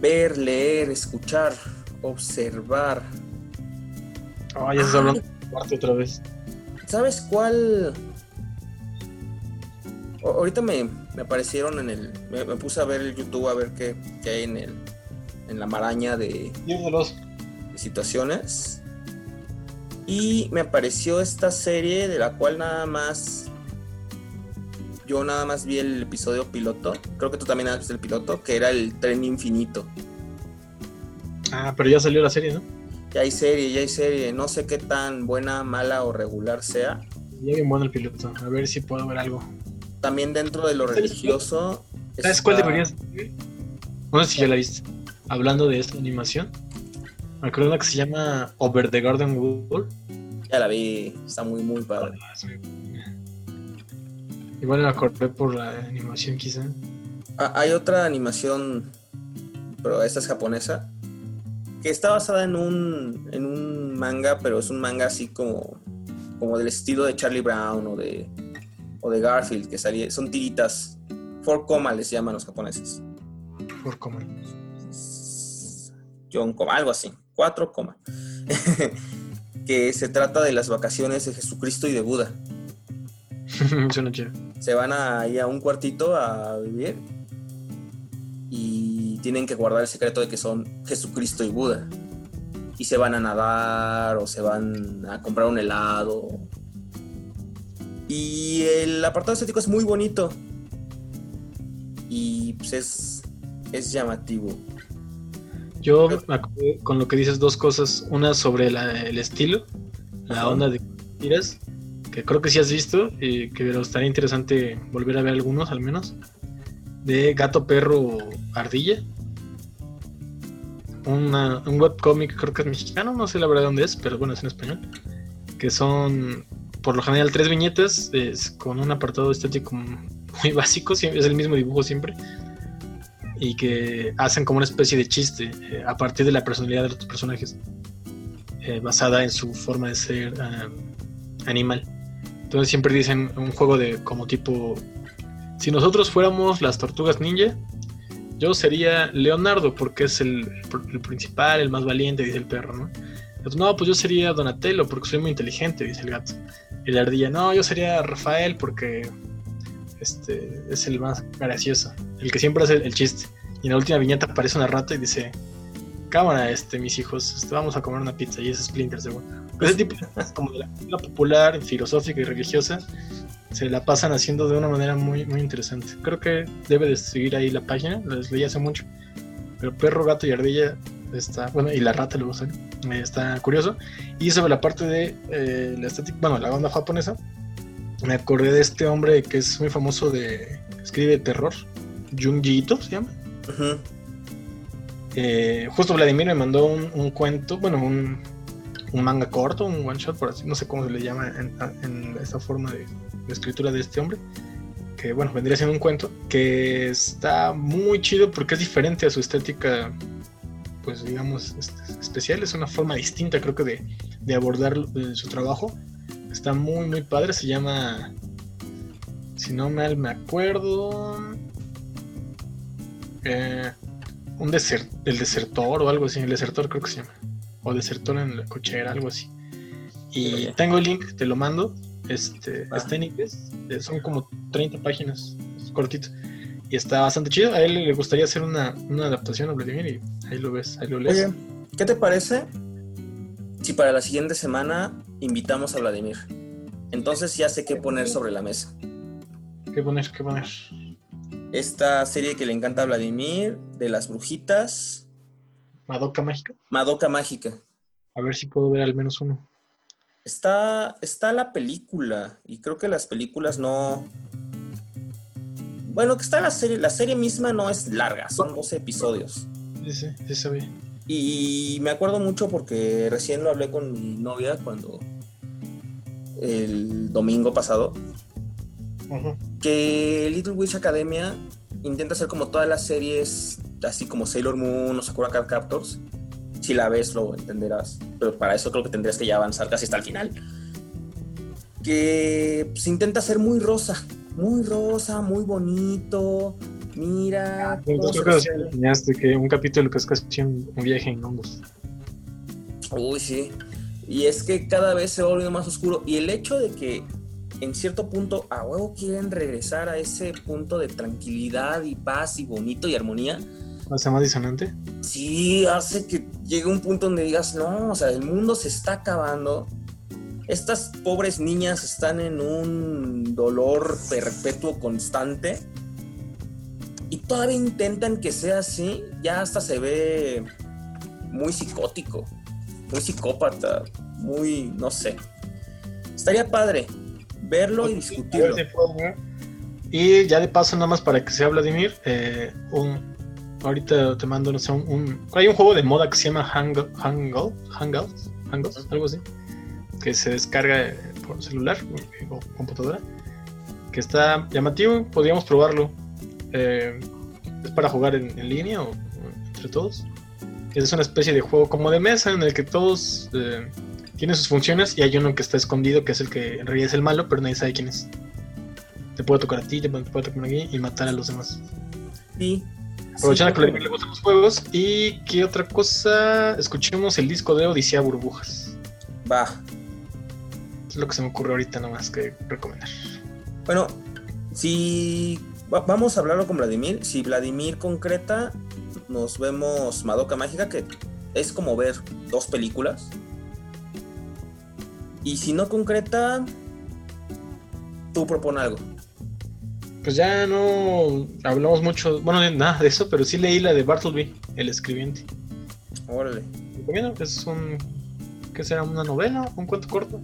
A: ver, leer, escuchar observar.
B: Ah, ya se hablando parte otra vez.
A: ¿Sabes cuál? ahorita me, me, aparecieron en el. Me, puse a ver el YouTube a ver qué, qué hay en el. En la maraña de, de situaciones. Y me apareció esta serie de la cual nada más. Yo nada más vi el episodio piloto. Creo que tú también has visto el piloto, que era el tren infinito.
B: Ah, pero ya salió la serie, ¿no?
A: Ya hay serie, ya hay serie. No sé qué tan buena, mala o regular sea.
B: Ya bien bueno el piloto. A ver si puedo ver algo.
A: También dentro de lo religioso.
B: ¿Sabes cuál deberías No sé si ya la viste. Hablando de esta animación. Me acuerdo que se llama Over the Garden Wall.
A: Ya la vi. Está muy, muy padre.
B: Igual me acordé por la animación, quizá.
A: Ah, hay otra animación, pero esta es japonesa, que está basada en un, en un manga, pero es un manga así como, como del estilo de Charlie Brown o de, o de Garfield, que salía, son tiritas. Four coma les llaman los japoneses.
B: Four coma.
A: John coma, algo así. Cuatro coma. que se trata de las vacaciones de Jesucristo y de Buda. Se van ahí a un cuartito a vivir y tienen que guardar el secreto de que son Jesucristo y Buda. Y se van a nadar o se van a comprar un helado. Y el apartado estético es muy bonito. y pues es, es llamativo.
B: Yo me acordé con lo que dices dos cosas. Una sobre la- el estilo, la
A: Ajá.
B: onda de tiras, que creo que sí has visto y que estaría interesante volver a ver algunos al menos. De Gato, Perro, Ardilla. Una, un webcómic, creo que es mexicano, no sé la verdad dónde es, pero bueno, es en español. Que son, por lo general, tres viñetas es con un apartado estético muy básico, es el mismo dibujo siempre y que hacen como una especie de chiste eh, a partir de la personalidad de los personajes, eh, basada en su forma de ser animal. Entonces siempre dicen un juego de como tipo, si nosotros fuéramos las tortugas ninja, yo sería Leonardo porque es el, principal, el más valiente, dice el perro, ¿no? No, pues yo sería Donatello porque soy muy inteligente, dice el gato. Y la ardilla, no, yo sería Rafael porque este, es el más gracioso, el que siempre hace el, chiste. Y en la última viñeta aparece una rata y dice, cámara, este, mis hijos, este, vamos a comer una pizza y es Splinter, seguro. Ese tipo cosas como de la popular, filosófica y religiosa, se la pasan haciendo de una manera muy, muy interesante. Creo que debe de seguir ahí la página, las leí hace mucho. Pero perro, gato y ardilla está, bueno, y la rata luego sale, eh, está curioso. Y sobre la parte de eh, la estética, bueno, la banda japonesa, me acordé de este hombre que es muy famoso de, escribe terror, Junji Ito se llama. Eh, justo Vladimir me mandó un, un cuento, bueno, un, un manga corto, un one shot, por así, no sé cómo se le llama en, en esta forma de, de escritura de este hombre, que bueno, vendría siendo un cuento, que está muy chido porque es diferente a su estética, pues digamos, este, especial, es una forma distinta creo que de, de abordar eh, su trabajo, está muy, muy padre, se llama, si no mal me acuerdo, eh, un desert, el desertor o algo así, el desertor creo que se llama. O desertor en la cochera, algo así. Y tengo el link, te lo mando. Este,
A: Ah.
B: está en inglés, eh, son como 30 páginas, es cortito. Y está bastante chido. A él le gustaría hacer una, una adaptación a Vladimir y ahí lo ves, ahí lo lees.
A: Oye, ¿qué te parece si para la siguiente semana invitamos a Vladimir? Entonces ya sé qué poner sobre la mesa.
B: ¿Qué poner? ¿Qué poner?
A: Esta serie que le encanta a Vladimir, de las brujitas,
B: Madoka Mágica.
A: Madoka Mágica.
B: A ver si puedo ver al menos uno.
A: Está, está la película y creo que las películas no... Bueno, que está la serie, la serie misma no es larga, son 12 episodios.
B: Sí, sí, sí sabía.
A: Y me acuerdo mucho porque recién lo hablé con mi novia cuando el domingo pasado, que Little Witch Academia intenta hacer como todas las series, así como Sailor Moon o Sakura Card Captors. Si la ves lo entenderás, pero para eso creo que tendrías que ya avanzar casi hasta el final. Que se intenta ser muy rosa, muy rosa, muy bonito. Mira, cómo
B: Creo que sí enseñaste que un capítulo que es casi un, un viaje en hongos.
A: Uy, sí. Y es que cada vez se va volviendo más oscuro. Y el hecho de que en cierto punto a huevo quieren regresar a ese punto de tranquilidad y paz y bonito y armonía,
B: ¿Hace más disonante?
A: sí hace que llegue un punto donde digas, no, o sea, el mundo se está acabando. Estas pobres niñas están en un dolor perpetuo constante. Y todavía intentan que sea así. Ya hasta se ve muy psicótico, muy psicópata, muy, no sé. Estaría padre verlo y discutirlo.
B: Y ya de paso, nada más para que sea Vladimir, eh, un, ahorita te mando, no sé, un, un- Hay un juego de moda que se llama Hang- Hangout, Hangouts, Hangouts, algo así, que se descarga por celular o, computadora, que está llamativo, podríamos probarlo. Eh, es para jugar en, en línea o, o entre todos. Es una especie de juego como de mesa en el que todos eh, tienen sus funciones y hay uno que está escondido, que es el que en realidad es el malo, pero nadie sabe quién es. Te puede tocar a ti, te puede tocar a mí y matar a los demás.
A: Sí.
B: Aprovechando
A: Sí,
B: que Vladimir le gustan los juegos. ¿Y qué otra cosa? Escuchemos el disco de Odisea Burbujas.
A: Va.
B: Es lo que se me ocurre ahorita nomás que recomendar.
A: Bueno, si va- vamos a hablarlo con Vladimir, si Vladimir concreta, nos vemos Madoka Mágica, que es como ver dos películas. Y si no concreta, tú propon algo.
B: Pues ya no hablamos mucho, bueno, nada de eso, pero sí leí la de Bartleby, el escribiente.
A: Órale.
B: Bueno, es un. ¿Qué será? ¿Una novela? ¿Un cuento corto?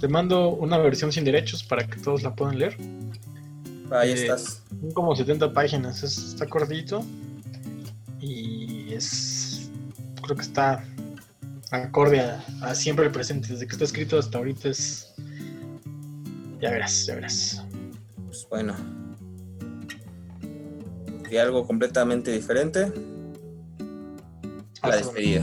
B: Te mando una versión sin derechos para que todos la puedan leer.
A: Ahí
B: Eh,
A: estás.
B: Son como 70 páginas, es- está cortito. Y es. Creo que está acorde a, a siempre el presente. Desde que está escrito hasta ahorita es. Ya verás, ya verás.
A: Pues bueno. Y algo completamente diferente. La despedida.